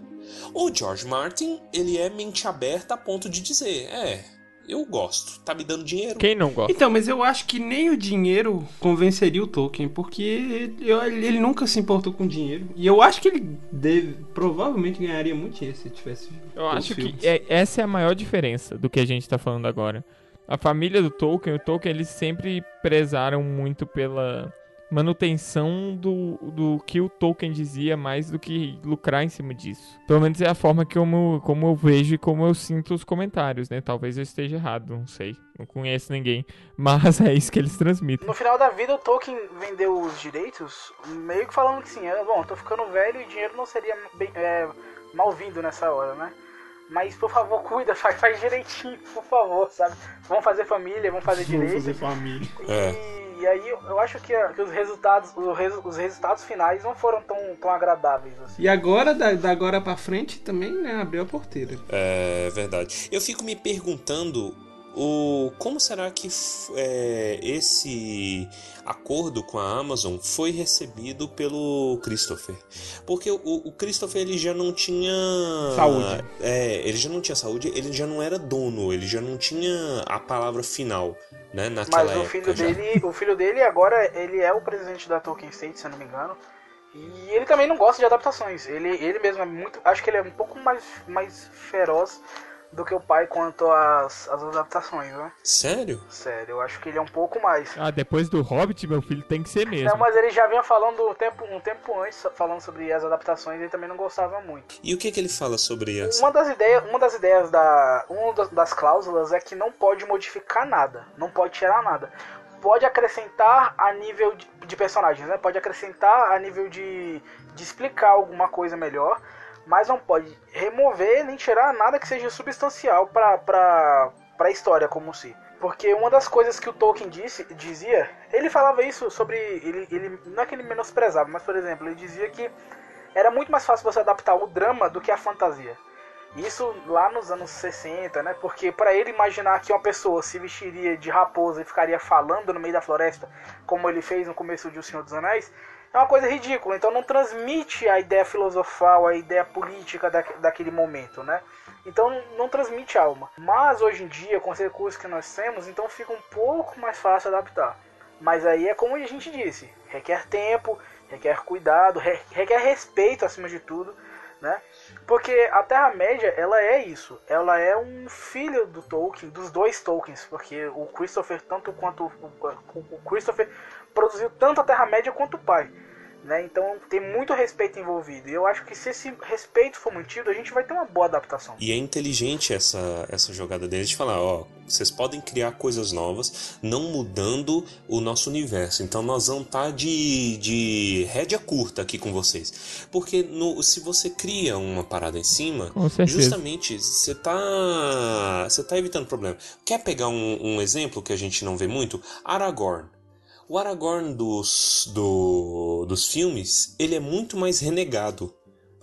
O George Martin, ele é mente aberta a ponto de dizer, é, eu gosto, tá me dando dinheiro. Quem não gosta? Então, mas eu acho que nem o dinheiro convenceria o Tolkien, porque ele, ele nunca se importou com dinheiro. E eu acho que ele deve, provavelmente ganharia muito dinheiro se tivesse. Eu acho que filmes. é- essa é a maior diferença do que a gente tá falando agora. A família do Tolkien, o Tolkien, eles sempre prezaram muito pela manutenção do, do que o Tolkien dizia mais do que lucrar em cima disso. Pelo menos é a forma que eu, mo- como eu vejo e como eu sinto os comentários, né? Talvez eu esteja errado, não sei. Não conheço ninguém. Mas é isso que eles transmitem. No final da vida, o Tolkien vendeu os direitos, meio que falando que sim, é, bom, tô ficando velho e dinheiro não seria bem, é, mal-vindo nessa hora, né? Mas, por favor, cuida, faz, faz direitinho, por favor, sabe? Vamos fazer família, vamos fazer Vamos direito. fazer família. E, É. e aí eu- acho que, que os resultados os, resu- os resultados finais não foram tão, tão agradáveis assim. E agora, da, da agora pra frente, também, né, abriu a porteira. É verdade. Eu fico me perguntando o como será que é, esse acordo com a Amazon foi recebido pelo Christopher, porque o, o Christopher ele já não tinha Saúde. É, ele já não tinha saúde, ele já não era dono, ele já não tinha a palavra final, né? Naquela Mas o época filho já. dele, o filho dele agora ele é o presidente da Tolkien State, se eu não me engano. E ele também não gosta de adaptações. Ele, ele mesmo é muito, acho que ele é um pouco mais, mais feroz do que o pai quanto às, às adaptações, né? Sério? Sério, eu acho que ele é um pouco mais. Ah, depois do Hobbit, meu filho, tem que ser mesmo. Não, mas ele já vinha falando um tempo, um tempo antes, falando sobre as adaptações, ele também não gostava muito. E o que que ele fala sobre essa? Uma das ideias, uma das ideias da, uma das- das cláusulas é que não pode modificar nada, não pode tirar nada. Pode acrescentar a nível de, de personagens, né? Pode acrescentar a nível de, de explicar alguma coisa melhor, mas não pode remover nem tirar nada que seja substancial para a história como se. Porque uma das coisas que o Tolkien disse, dizia, ele falava isso sobre ele, ele não é que ele menosprezava, mas por exemplo, ele dizia que era muito mais fácil você adaptar o drama do que a fantasia. Isso lá nos anos 60, né? Porque para ele imaginar que uma pessoa se vestiria de raposa e ficaria falando no meio da floresta, como ele fez no começo de O Senhor dos Anéis, é uma coisa ridícula. Então não transmite a ideia filosofal, a ideia política da, daquele momento, né? Então não transmite alma. Mas hoje em dia, com os recursos que nós temos, então fica um pouco mais fácil adaptar. Mas aí é como a gente disse, requer tempo, requer cuidado, re- requer respeito acima de tudo, né? Porque a Terra-média, ela é isso. Ela é um filho do Tolkien, dos dois Tolkiens, porque o Christopher, tanto quanto o Christopher produziu tanto a Terra-média quanto o pai. Né? Então tem muito respeito envolvido. E eu acho que se esse respeito for mantido, a gente vai ter uma boa adaptação. E é inteligente essa, essa jogada deles de falar, ó, vocês podem criar coisas novas, não mudando o nosso universo. Então nós vamos estar de, de rédea curta aqui com vocês. Porque no, se você cria uma parada em cima, justamente você tá, você tá evitando problema. Quer pegar um, um exemplo que a gente não vê muito? Aragorn. O Aragorn dos, do, dos filmes, ele é muito mais renegado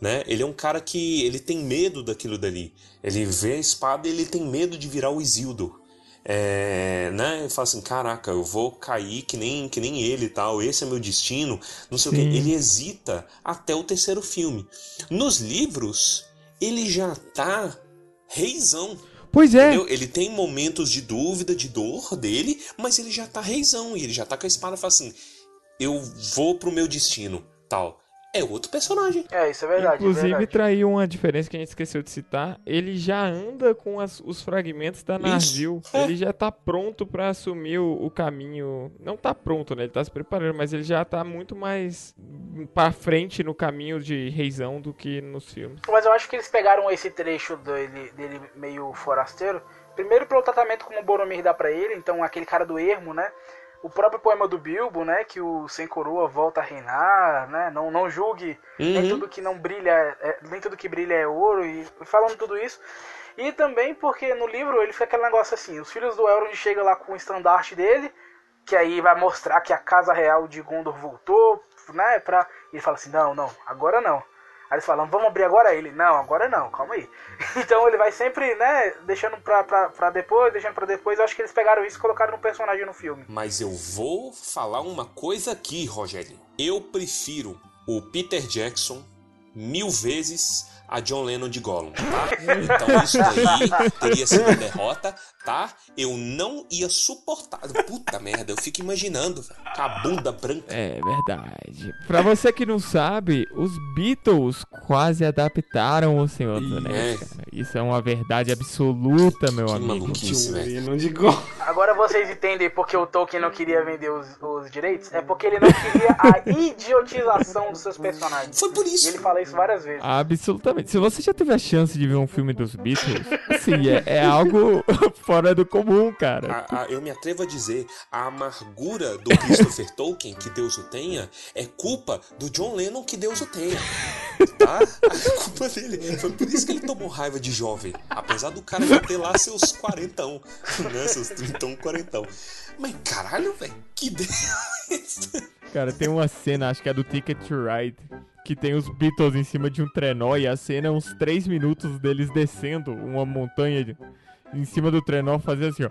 né? Ele é um cara que ele tem medo daquilo dali. Ele vê a espada e ele tem medo de virar o Isildur. É, né? Ele fala assim, caraca, eu vou cair que nem, que nem ele e tal, esse é meu destino, não sei o que. Sim. Ele hesita até o terceiro filme. Nos livros, ele já tá reizão. Pois é. Entendeu? Ele tem momentos de dúvida, de dor dele, mas ele já tá reizão e ele já tá com a espada e fala assim: eu vou pro meu destino, tal. É outro personagem. É, isso é verdade. Inclusive, é verdade. traiu uma diferença que a gente esqueceu de citar. Ele já anda com as- os fragmentos da Narsil. é. Ele já tá pronto pra assumir o, o caminho. Não tá pronto, né? Ele tá se preparando, mas ele já tá muito mais pra frente no caminho de reizão do que nos filmes. Mas eu acho que eles pegaram esse trecho dele, dele meio forasteiro. Primeiro pelo tratamento como o Boromir dá pra ele, então aquele cara do ermo, né? O próprio poema do Bilbo, né? Que o Sem Coroa volta a reinar, né? Não, não julgue, nem Uhum. tudo que não brilha, é- nem tudo que brilha é ouro, e falando tudo isso. E também porque no livro ele fica aquele negócio assim, os filhos do Elrond chegam lá com o estandarte dele, que aí vai mostrar que a casa real de Gondor voltou, né? Pra... E ele fala assim, não, não, agora não. Aí eles falam, vamos abrir agora ele? Não, agora não, calma aí. Então ele vai sempre, né, deixando pra, pra, pra depois, deixando pra depois. Eu acho que eles pegaram isso e colocaram no personagem no filme. Mas eu vou falar uma coisa aqui, Rogério. Eu prefiro o Peter Jackson mil vezes a John Lennon de Gollum, tá? Então isso daí teria sido derrota, tá? Eu não ia suportar. Puta merda, eu fico imaginando, velho. Com a bunda branca. É verdade. Pra você que não sabe, os Beatles quase adaptaram o Senhor dos Anéis. Isso é uma verdade absoluta, meu Que amigo. maluquice, velho. Não de gol. Agora vocês entendem porque o Tolkien não queria vender os, os direitos? É porque ele não queria a idiotização dos seus personagens. Foi por E isso. ele fala isso várias vezes. Absolutamente. Se você já teve a chance de ver um filme dos Beatles, assim, é, é algo fora do comum, cara. A- a- eu me atrevo a dizer, a amargura do Christopher Tolkien, que Deus o tenha, é culpa do John Lennon, que Deus o tenha. Tá? A culpa dele. Foi por isso que ele tomou raiva de jovem. Apesar do cara já ter lá seus quarentão, né? Seus trintão, quarentão. Mas caralho, velho, que Deus. Cara, tem uma cena, acho que é do Ticket to Ride, que tem os Beatles em cima de um trenó e a cena é uns 3 minutos deles descendo uma montanha de- em cima do trenó fazendo assim, ó.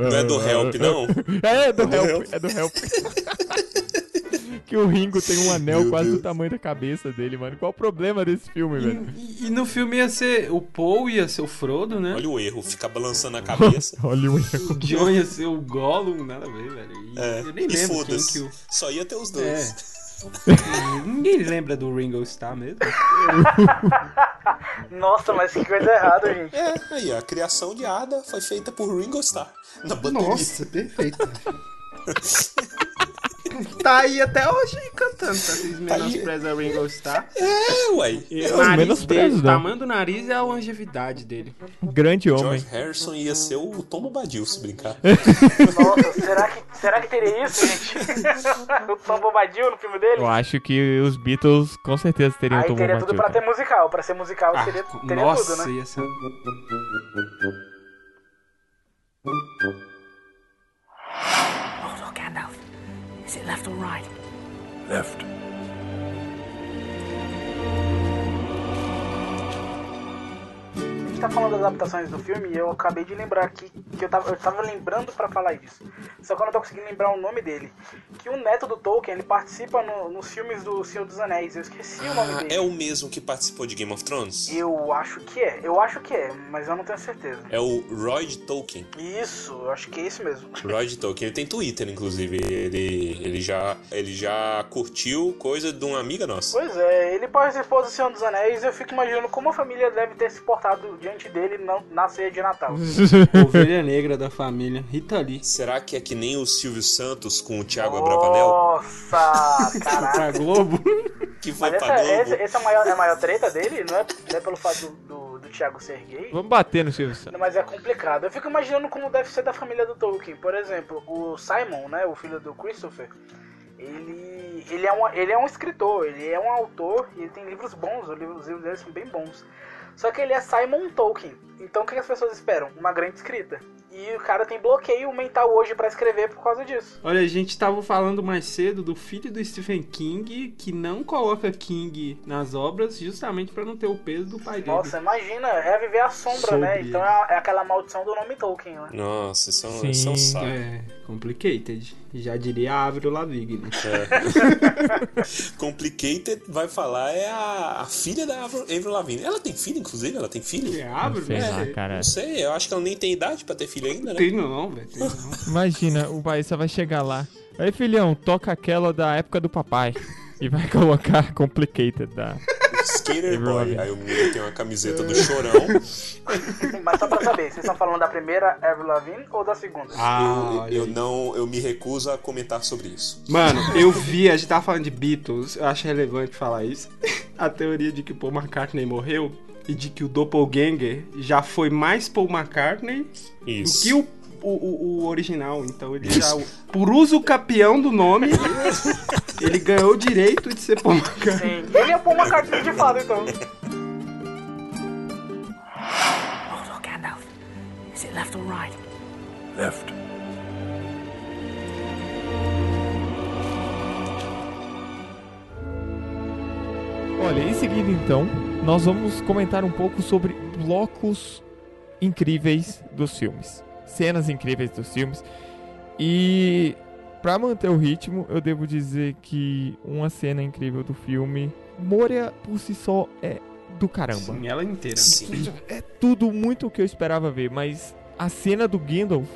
Não é do Help, não? É, do do Help, Help. é do Help. que o Ringo tem um anel Meu quase Deus. do tamanho da cabeça dele, mano. Qual o problema desse filme, velho? E, e no filme ia ser o Paul ia ser o Frodo, né? Olha o erro, fica balançando a cabeça. Olha o erro. O John ia ser o Gollum, nada a ver, velho. E É, eu nem e lembro quem que o... Só ia ter os dois. Ninguém lembra do Ringo Starr mesmo. Nossa, mas que coisa errada, gente. É, aí, a criação de Ada foi feita por Ringo Starr. Na bateria. Nossa, perfeito. tá aí até hoje cantando, tá? Vocês Tá aí. menosprezam o Ringo Starr. É, ué. O Eu nariz menosprezo, dele, o tamanho do nariz é a longevidade dele. Grande homem. George Harrison ia ser o Tom Bobadil, se brincar. Nossa, será que, será que teria isso, gente? o Tom Bobadil no filme dele? Eu acho que os Beatles com certeza teriam Aí Tom teria tudo Bombadil, pra ter musical. Pra ser musical Ah, seria, teria nossa, tudo, né? ia ser... Is it left or right? Left. Tá falando das adaptações do filme e eu acabei de lembrar aqui que eu tava, eu tava lembrando pra falar isso. Só que eu não tô conseguindo lembrar o nome dele. Que o neto do Tolkien, ele participa no- nos filmes do Senhor dos Anéis. Eu esqueci o nome Ah, dele. é o mesmo que participou de Game of Thrones? Eu acho que é. Eu acho que é, mas eu não tenho certeza. É o Roy Tolkien. Isso, eu acho que é isso mesmo. Roy Tolkien, ele tem Twitter, inclusive. Ele, ele, já, ele já curtiu coisa de uma amiga nossa. Pois é, ele participou do Senhor dos Anéis e eu fico imaginando como a família deve ter se portado diante dele não- na ceia de Natal. Ovelha negra da família, Rita Lee. Será que é que nem o Silvio Santos com o Thiago Abravanel? Nossa, caraca. Pra Globo. Que foi Mas pra essa, Globo? essa, essa é, a maior, é a maior treta dele? Não é, não é pelo fato do, do, do Thiago ser gay? Vamos bater no Silvio Santos. Mas é complicado. Eu fico imaginando como deve ser da família do Tolkien. Por exemplo, o Simon, né, o filho do Christopher, ele, ele, é, um, ele é um escritor, ele é um autor e ele tem livros bons, os livros, os livros dele são bem bons. Só que ele é Simon Tolkien. Então o que as pessoas esperam? Uma grande escrita. E o cara tem bloqueio mental hoje pra escrever por causa disso. Olha, a gente tava falando mais cedo do filho do Stephen King, que não coloca King nas obras justamente pra não ter o peso do pai dele. Nossa, imagina, é viver a sombra, Sobre né? Então é, é aquela maldição do nome Tolkien, né? Nossa, isso é um, Sim. isso é um saco. É, complicated. Já diria Avril Lavigne. Complicated vai falar é a, a filha da Avril Lavigne. Ela tem filho, inclusive? Ela tem filho? É Avril? Sei. cara. Não sei, eu acho que ela nem tem idade pra ter filho ainda, né? Tem não, velho. Imagina, o Baissa vai chegar lá. Aí, filhão, toca aquela da época do papai. E vai colocar Complicated da. Skater Boy. Aí o menino tem uma camiseta do chorão. Mas só pra saber, vocês estão falando da primeira Avril Lavigne ou da segunda? Ah, eu, eu não, eu me recuso a comentar sobre isso. Mano, eu vi, a gente tava falando de Beatles, eu acho relevante falar isso. A teoria de que o Paul McCartney morreu e de que o Doppelganger já foi mais Paul McCartney Isso. do que o, o, o- original. Então ele já, por uso capião do nome, ele ganhou o direito de ser Paul McCartney. Sim. Ele é Paul McCartney de fato, então. Frodo, Gandalf. Is it left or right? Left. Olha, em seguida então, nós vamos comentar um pouco sobre blocos incríveis dos filmes. Cenas incríveis dos filmes. E pra manter o ritmo, eu devo dizer que uma cena incrível do filme, Moria por si só é do caramba. Sim, ela inteira. Sim. É tudo muito o que eu esperava ver, mas a cena do Gandalf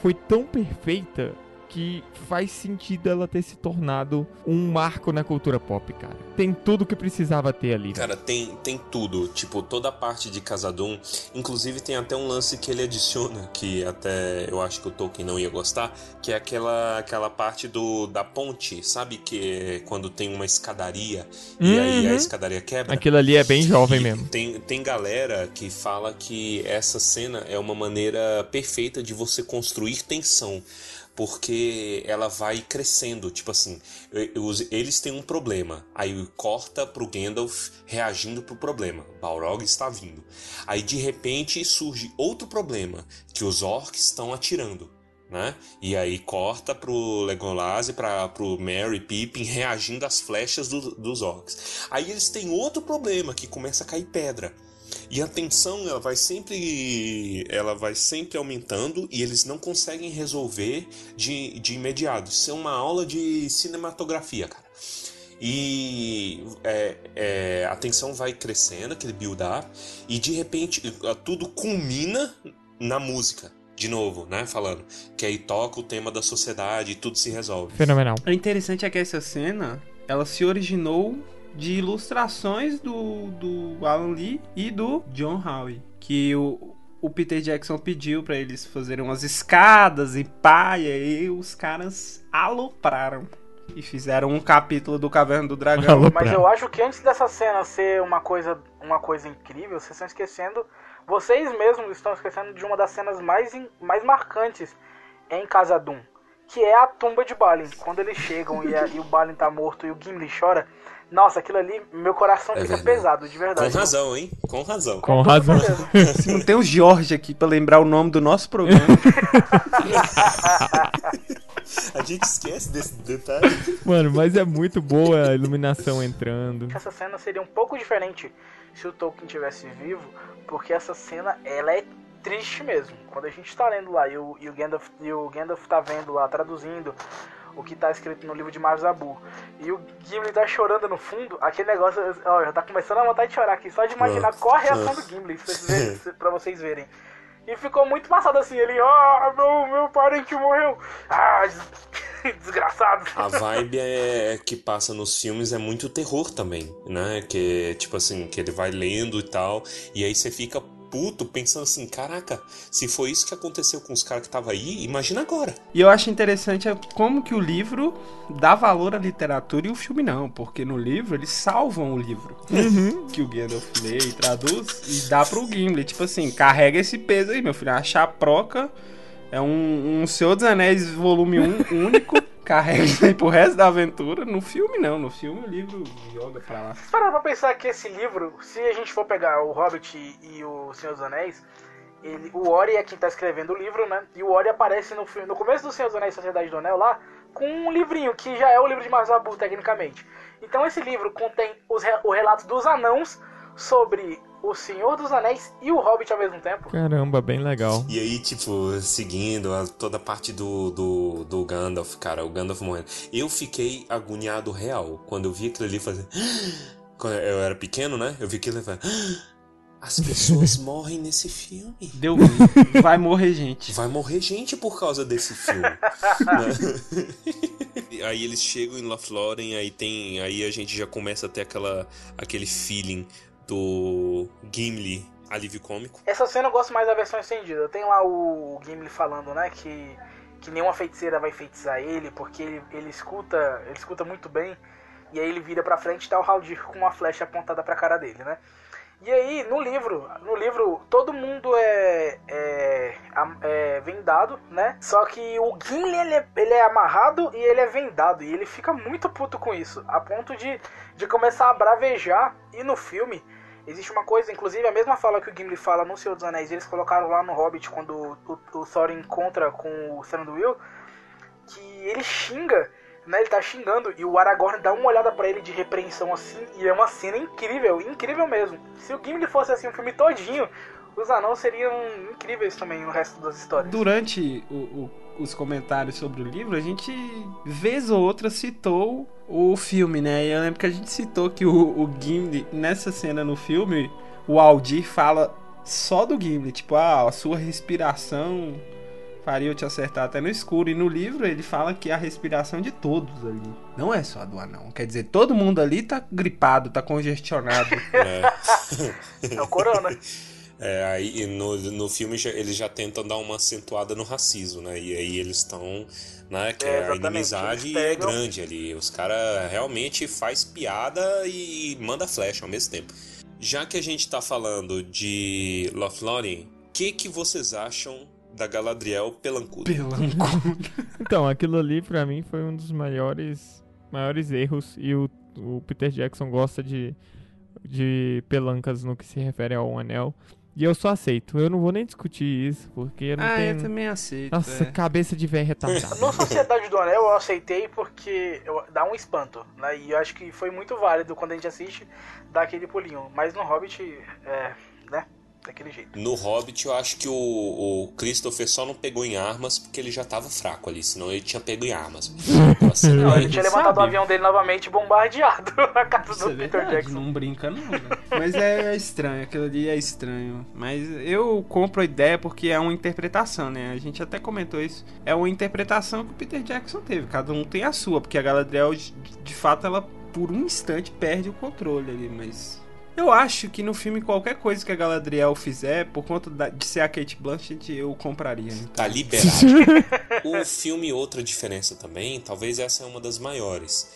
foi tão perfeita que faz sentido ela ter se tornado um marco na cultura pop, cara. Tem tudo que precisava ter ali. Cara, tem, tem tudo. Tipo, toda a parte de Casadum. Inclusive, tem até um lance que ele adiciona, que até eu acho que o Tolkien não ia gostar, que é aquela, aquela parte do, da ponte, sabe? Que é quando tem uma escadaria e aí a Uhum. escadaria quebra. Aquilo ali é bem jovem E mesmo. Tem, tem galera que fala que essa cena é uma maneira perfeita de você construir tensão. Porque ela vai crescendo, tipo assim, eles têm um problema, aí corta pro Gandalf reagindo pro problema, Balrog está vindo. Aí de repente surge outro problema, que os orcs estão atirando, né? E aí corta pro Legolas e pra, pro Merry Pippin reagindo às flechas do- dos orcs. Aí eles têm outro problema, que começa a cair pedra. E a tensão ela vai sempre ela vai sempre aumentando e eles não conseguem resolver de, de imediato. Isso é uma aula de cinematografia, cara. E é, é, a tensão vai crescendo, aquele build-up, e de repente tudo culmina na música. De novo, né? Falando. Que aí toca o tema da sociedade e tudo se resolve. Fenomenal. O interessante é que essa cena, ela se originou de ilustrações do, do Alan Lee e do John Howe. Que o, o Peter Jackson pediu pra eles fazerem umas escadas e pá, e os caras alopraram. E fizeram um capítulo do Caverna do Dragão. Alô? Mas eu acho que antes dessa cena ser uma coisa, uma coisa incrível, vocês estão esquecendo. Vocês mesmos estão esquecendo de uma das cenas mais, in- mais marcantes em Casadum. Que é a tumba de Balin. Quando eles chegam e, a- e o Balin tá morto e o Gimli chora. Nossa, aquilo ali, meu coração É fica verdade. pesado, de Com verdade. razão, hein? Com razão. Com razão. Se não tem o Jorge aqui pra lembrar o nome do nosso programa. A gente esquece desse detalhe. Mano, mas é muito boa a iluminação entrando. Essa cena seria um pouco diferente se o Tolkien tivesse vivo, porque essa cena ela é triste mesmo. Quando a gente tá lendo lá e o, e o, Gandalf, e o Gandalf tá vendo lá, traduzindo o que tá escrito no livro de Marzabu, e o Gimli tá chorando no fundo, aquele negócio, ó, já tá começando a vontade de chorar aqui, só de imaginar qual a reação do Gimli, pra vocês verem. pra vocês verem. E ficou muito passado assim, ele, ah, meu, meu parente morreu. Ah, des- desgraçado. A vibe é que passa nos filmes é muito terror também, né? Que tipo assim, que ele vai lendo e tal, e aí você fica puto pensando assim, caraca, se foi isso que aconteceu com os caras que tava aí, imagina agora. E eu acho interessante é como que o livro dá valor à literatura e o filme não, porque no livro eles salvam o livro que o Gandalf lê e traduz e dá pro Gimli, tipo assim, carrega esse peso aí, meu filho, a chaproca é um, um Senhor dos Anéis volume 1 único, carrega isso aí pro resto da aventura, no filme não, no filme o livro joga pra lá. Para pra pensar que esse livro, se a gente for pegar o Hobbit e o Senhor dos Anéis, ele, o Ori é quem tá escrevendo o livro, né? E o Ori aparece no, fi- no começo do Senhor dos Anéis Sociedade do Anel lá, com um livrinho, que já é o livro de Marzabu, tecnicamente. Então esse livro contém os, o relato dos anãos sobre o Senhor dos Anéis e o Hobbit ao mesmo tempo. Caramba, bem legal. E aí, tipo, seguindo a- toda a parte do, do, do Gandalf, cara, o Gandalf morrendo. Eu fiquei agoniado real quando eu vi aquilo ali fazer. Quando eu era pequeno, né? Eu vi aquilo e falei. As pessoas morrem nesse filme. Deu ruim. Vai morrer gente. Vai morrer gente por causa desse filme. né? aí eles chegam em Lothlórien, aí tem, aí a gente já começa a ter aquela, aquele feeling do Gimli alívio cômico. Essa cena eu gosto mais da versão estendida. Tem lá o Gimli falando, né, que, que nenhuma feiticeira vai feitiçar ele, porque ele, ele escuta ele escuta muito bem. E aí ele vira pra frente e tá o Haldir com uma flecha apontada pra cara dele, né? E aí, no livro, no livro, todo mundo é, é, é vendado, né? Só que o Gimli, ele é, ele é amarrado e ele é vendado. E ele fica muito puto com isso, a ponto de, de começar a bravejar. E no filme, existe uma coisa, inclusive a mesma fala que o Gimli fala no Senhor dos Anéis, eles colocaram lá no Hobbit, quando o, o Thorin encontra com o Thranduil, que ele xinga, né? Ele tá xingando e o Aragorn dá uma olhada pra ele de repreensão assim e é uma cena incrível, incrível mesmo. Se o Gimli fosse assim o filme todinho, os anãos seriam incríveis também no resto das histórias. Durante o- o- os comentários sobre o livro, a gente, vez ou outra, citou o filme, né? E eu lembro que a gente citou que o, o Gimli, nessa cena no filme, o Aldir fala só do Gimli. Tipo, ah, a sua respiração faria eu te acertar até no escuro. E no livro ele fala que é a respiração de todos ali. Não é só do anão. Quer dizer, todo mundo ali tá gripado, tá congestionado. É. É o Corona. É, aí no, no filme já- eles já tentam dar uma acentuada no racismo, né? E aí eles estão, né? Que É, a inimizade eles é pegam- grande ali. Os caras realmente faz piada e manda flecha ao mesmo tempo. Já que a gente tá falando de Lothlórien, o que que vocês acham da Galadriel Pelancuda? Pelanco. Então, aquilo ali pra mim foi um dos maiores, maiores erros e o, o Peter Jackson gosta de, de pelancas no que se refere ao anel. E eu só aceito. Eu não vou nem discutir isso, porque não Ah, tenho. eu também aceito. Nossa, é. cabeça de velho retardado. No Sociedade do Anel eu aceitei porque eu- dá um espanto, né? E eu acho que foi muito válido quando a gente assiste dar aquele pulinho. Mas no Hobbit, é? Daquele jeito. No Hobbit, eu acho que o, o Christopher só não pegou em armas porque ele já tava fraco ali, senão ele tinha pego em armas. Cena Não, ele tinha levantado o sabe. avião dele novamente e bombardeado a casa Isso do é Peter verdade, Jackson. não brinca não, né? Mas é estranho, aquilo ali é estranho. Mas eu compro a ideia porque é uma interpretação, né? A gente até comentou isso. É uma interpretação que o Peter Jackson teve. Cada um tem a sua, porque a Galadriel, de, de fato, ela por um instante perde o controle ali, mas... Eu acho que no filme qualquer coisa que a Galadriel fizer, por conta da- de ser a Kate Blanchett, eu compraria. Então. Tá liberado. o filme, outra diferença também, talvez essa é uma das maiores,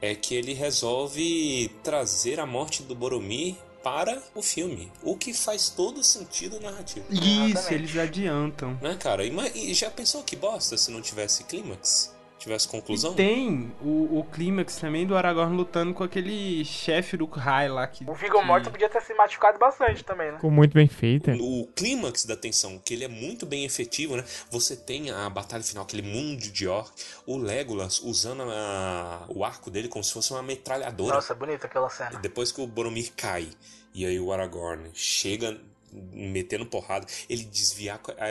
é que ele resolve trazer a morte do Boromir para o filme, o que faz todo sentido narrativo. Isso, Exatamente. eles adiantam. Né, cara? E já pensou que bosta se não tivesse clímax? Tivesse conclusão? E tem o, o clímax também do Aragorn lutando com aquele chefe do Rai lá que. O Viggo que- Mortensen podia ter se machucado bastante também, né? Ficou muito bem feita. O clímax da tensão, que ele é muito bem efetivo, né? Você tem a batalha final, aquele mundo de orc, o Legolas usando a- o arco dele como se fosse uma metralhadora. Nossa, bonita aquela cena. Depois que o Boromir cai e aí o Aragorn chega metendo porrada, ele desviar a,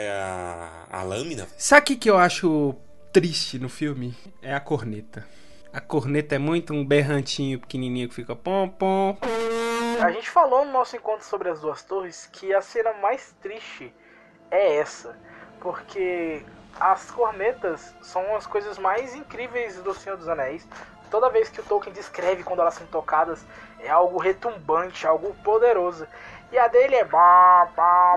a, a lâmina. Sabe o que, que eu acho triste no filme? É a corneta. A corneta é muito um berrantinho pequenininho que fica pom pom. A gente falou no nosso encontro sobre as duas torres que a cena mais triste é essa. Porque as cornetas são as coisas mais incríveis do Senhor dos Anéis. Toda vez que o Tolkien descreve quando elas são tocadas, é algo retumbante, algo poderoso. E a dele é. Bá, bá.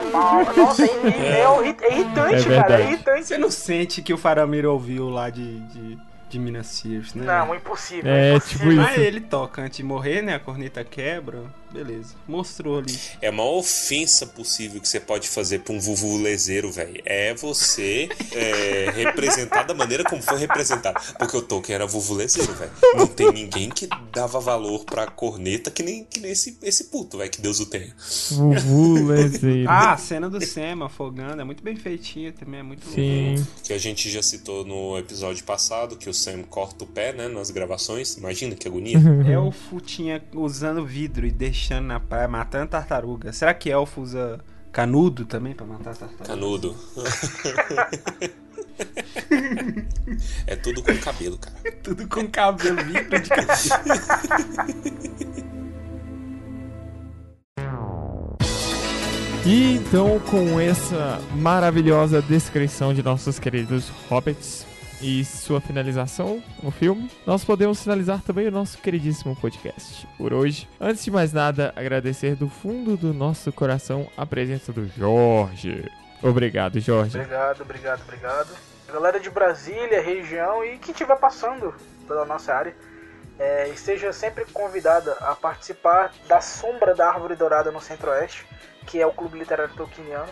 Nossa, é, é irri- é irritante, É cara. É irritante. Você não sente que o Faramir ouviu lá de, de, de Minas Sears, né? Não, impossível. É, impossível. tipo Mas isso. ele toca antes de morrer, né? A corneta quebra. Beleza. Mostrou ali. É a maior ofensa possível que você pode fazer pra um vuvulezeiro, velho. É você é, representar da maneira como foi representado. Porque o Tolkien era vuvulezeiro, velho. Não tem ninguém que dava valor pra corneta que nem, que nem esse, esse puto, velho. Que Deus o tenha. Vuvu, lezeiro. Ah, a cena do Sam afogando é muito bem feitinha também, é muito Sim. Que a gente já citou no episódio passado, que o Sam corta o pé, né, nas gravações. Imagina que agonia. Elfo tinha usando vidro e deixando na praia, matando tartaruga. Será que elfo usa canudo também pra matar tartaruga? Canudo. é tudo com cabelo, cara. Tudo com cabelo, vidro de cabelo. E então, com essa maravilhosa descrição de nossos queridos hobbits e sua finalização no filme, nós podemos finalizar também o nosso queridíssimo podcast por hoje. Antes de mais nada, agradecer do fundo do nosso coração a presença do Jorge. Obrigado, Jorge. Obrigado, obrigado, obrigado. Galera de Brasília, região e que estiver passando pela nossa área, é, esteja sempre convidada a participar da Sombra da Árvore Dourada no Centro-Oeste, que é o Clube Literário Tolkieniano.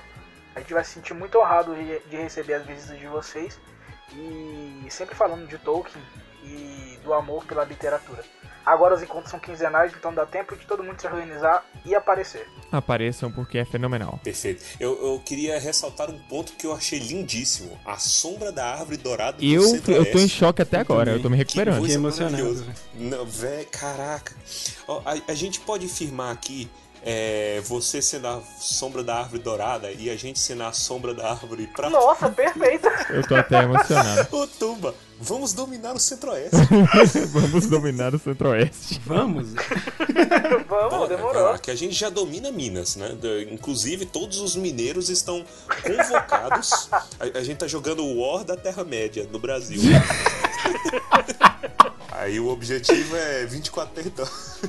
A gente vai se sentir muito honrado de receber as visitas de vocês e sempre falando de Tolkien e do amor pela literatura. Agora os encontros são quinzenais, então dá tempo de todo mundo se organizar e aparecer. Apareçam porque é fenomenal. Perfeito. Eu, eu queria ressaltar um ponto que eu achei lindíssimo. A sombra da árvore dourada do Eu, eu tô em choque até agora, eu tô me Que recuperando. coisa emocionado, maravilhosa. velho. Não, véi, caraca. Ó, a, a gente pode firmar aqui é, você sendo a sombra da árvore dourada e a gente sendo a sombra da árvore pra. Nossa, perfeito! Eu tô até emocionado. Ô, Tumba, vamos dominar o Centro-Oeste. Vamos dominar o Centro-Oeste. Vamos? Vamos, demorou. Ah, Que a gente já domina Minas, né? Inclusive, todos os mineiros estão convocados. A, a gente tá jogando o War da Terra-média no Brasil. Aí o objetivo é 24 territórios.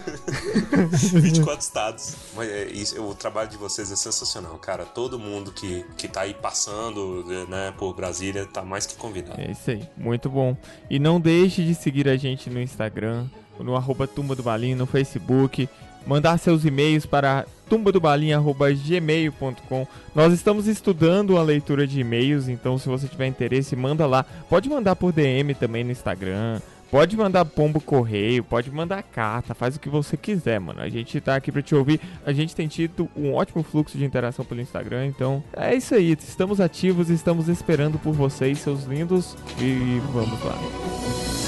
24 estados. Mas é, isso, o trabalho de vocês é sensacional, cara. Todo mundo que, que tá aí passando né, por Brasília tá mais que convidado. É isso aí, muito bom. E não deixe de seguir a gente no Instagram, no arroba Tumba do Balim, no Facebook, mandar seus e-mails para tumbadobalim.gmail.com. Nós estamos estudando a leitura de e-mails, então se você tiver interesse, manda lá. Pode mandar por DM também no Instagram. Pode mandar pombo correio, pode mandar carta, faz o que você quiser, mano. A gente tá aqui pra te ouvir. A gente tem tido um ótimo fluxo de interação pelo Instagram, então é isso aí. Estamos ativos, estamos esperando por vocês, seus lindos, e vamos lá.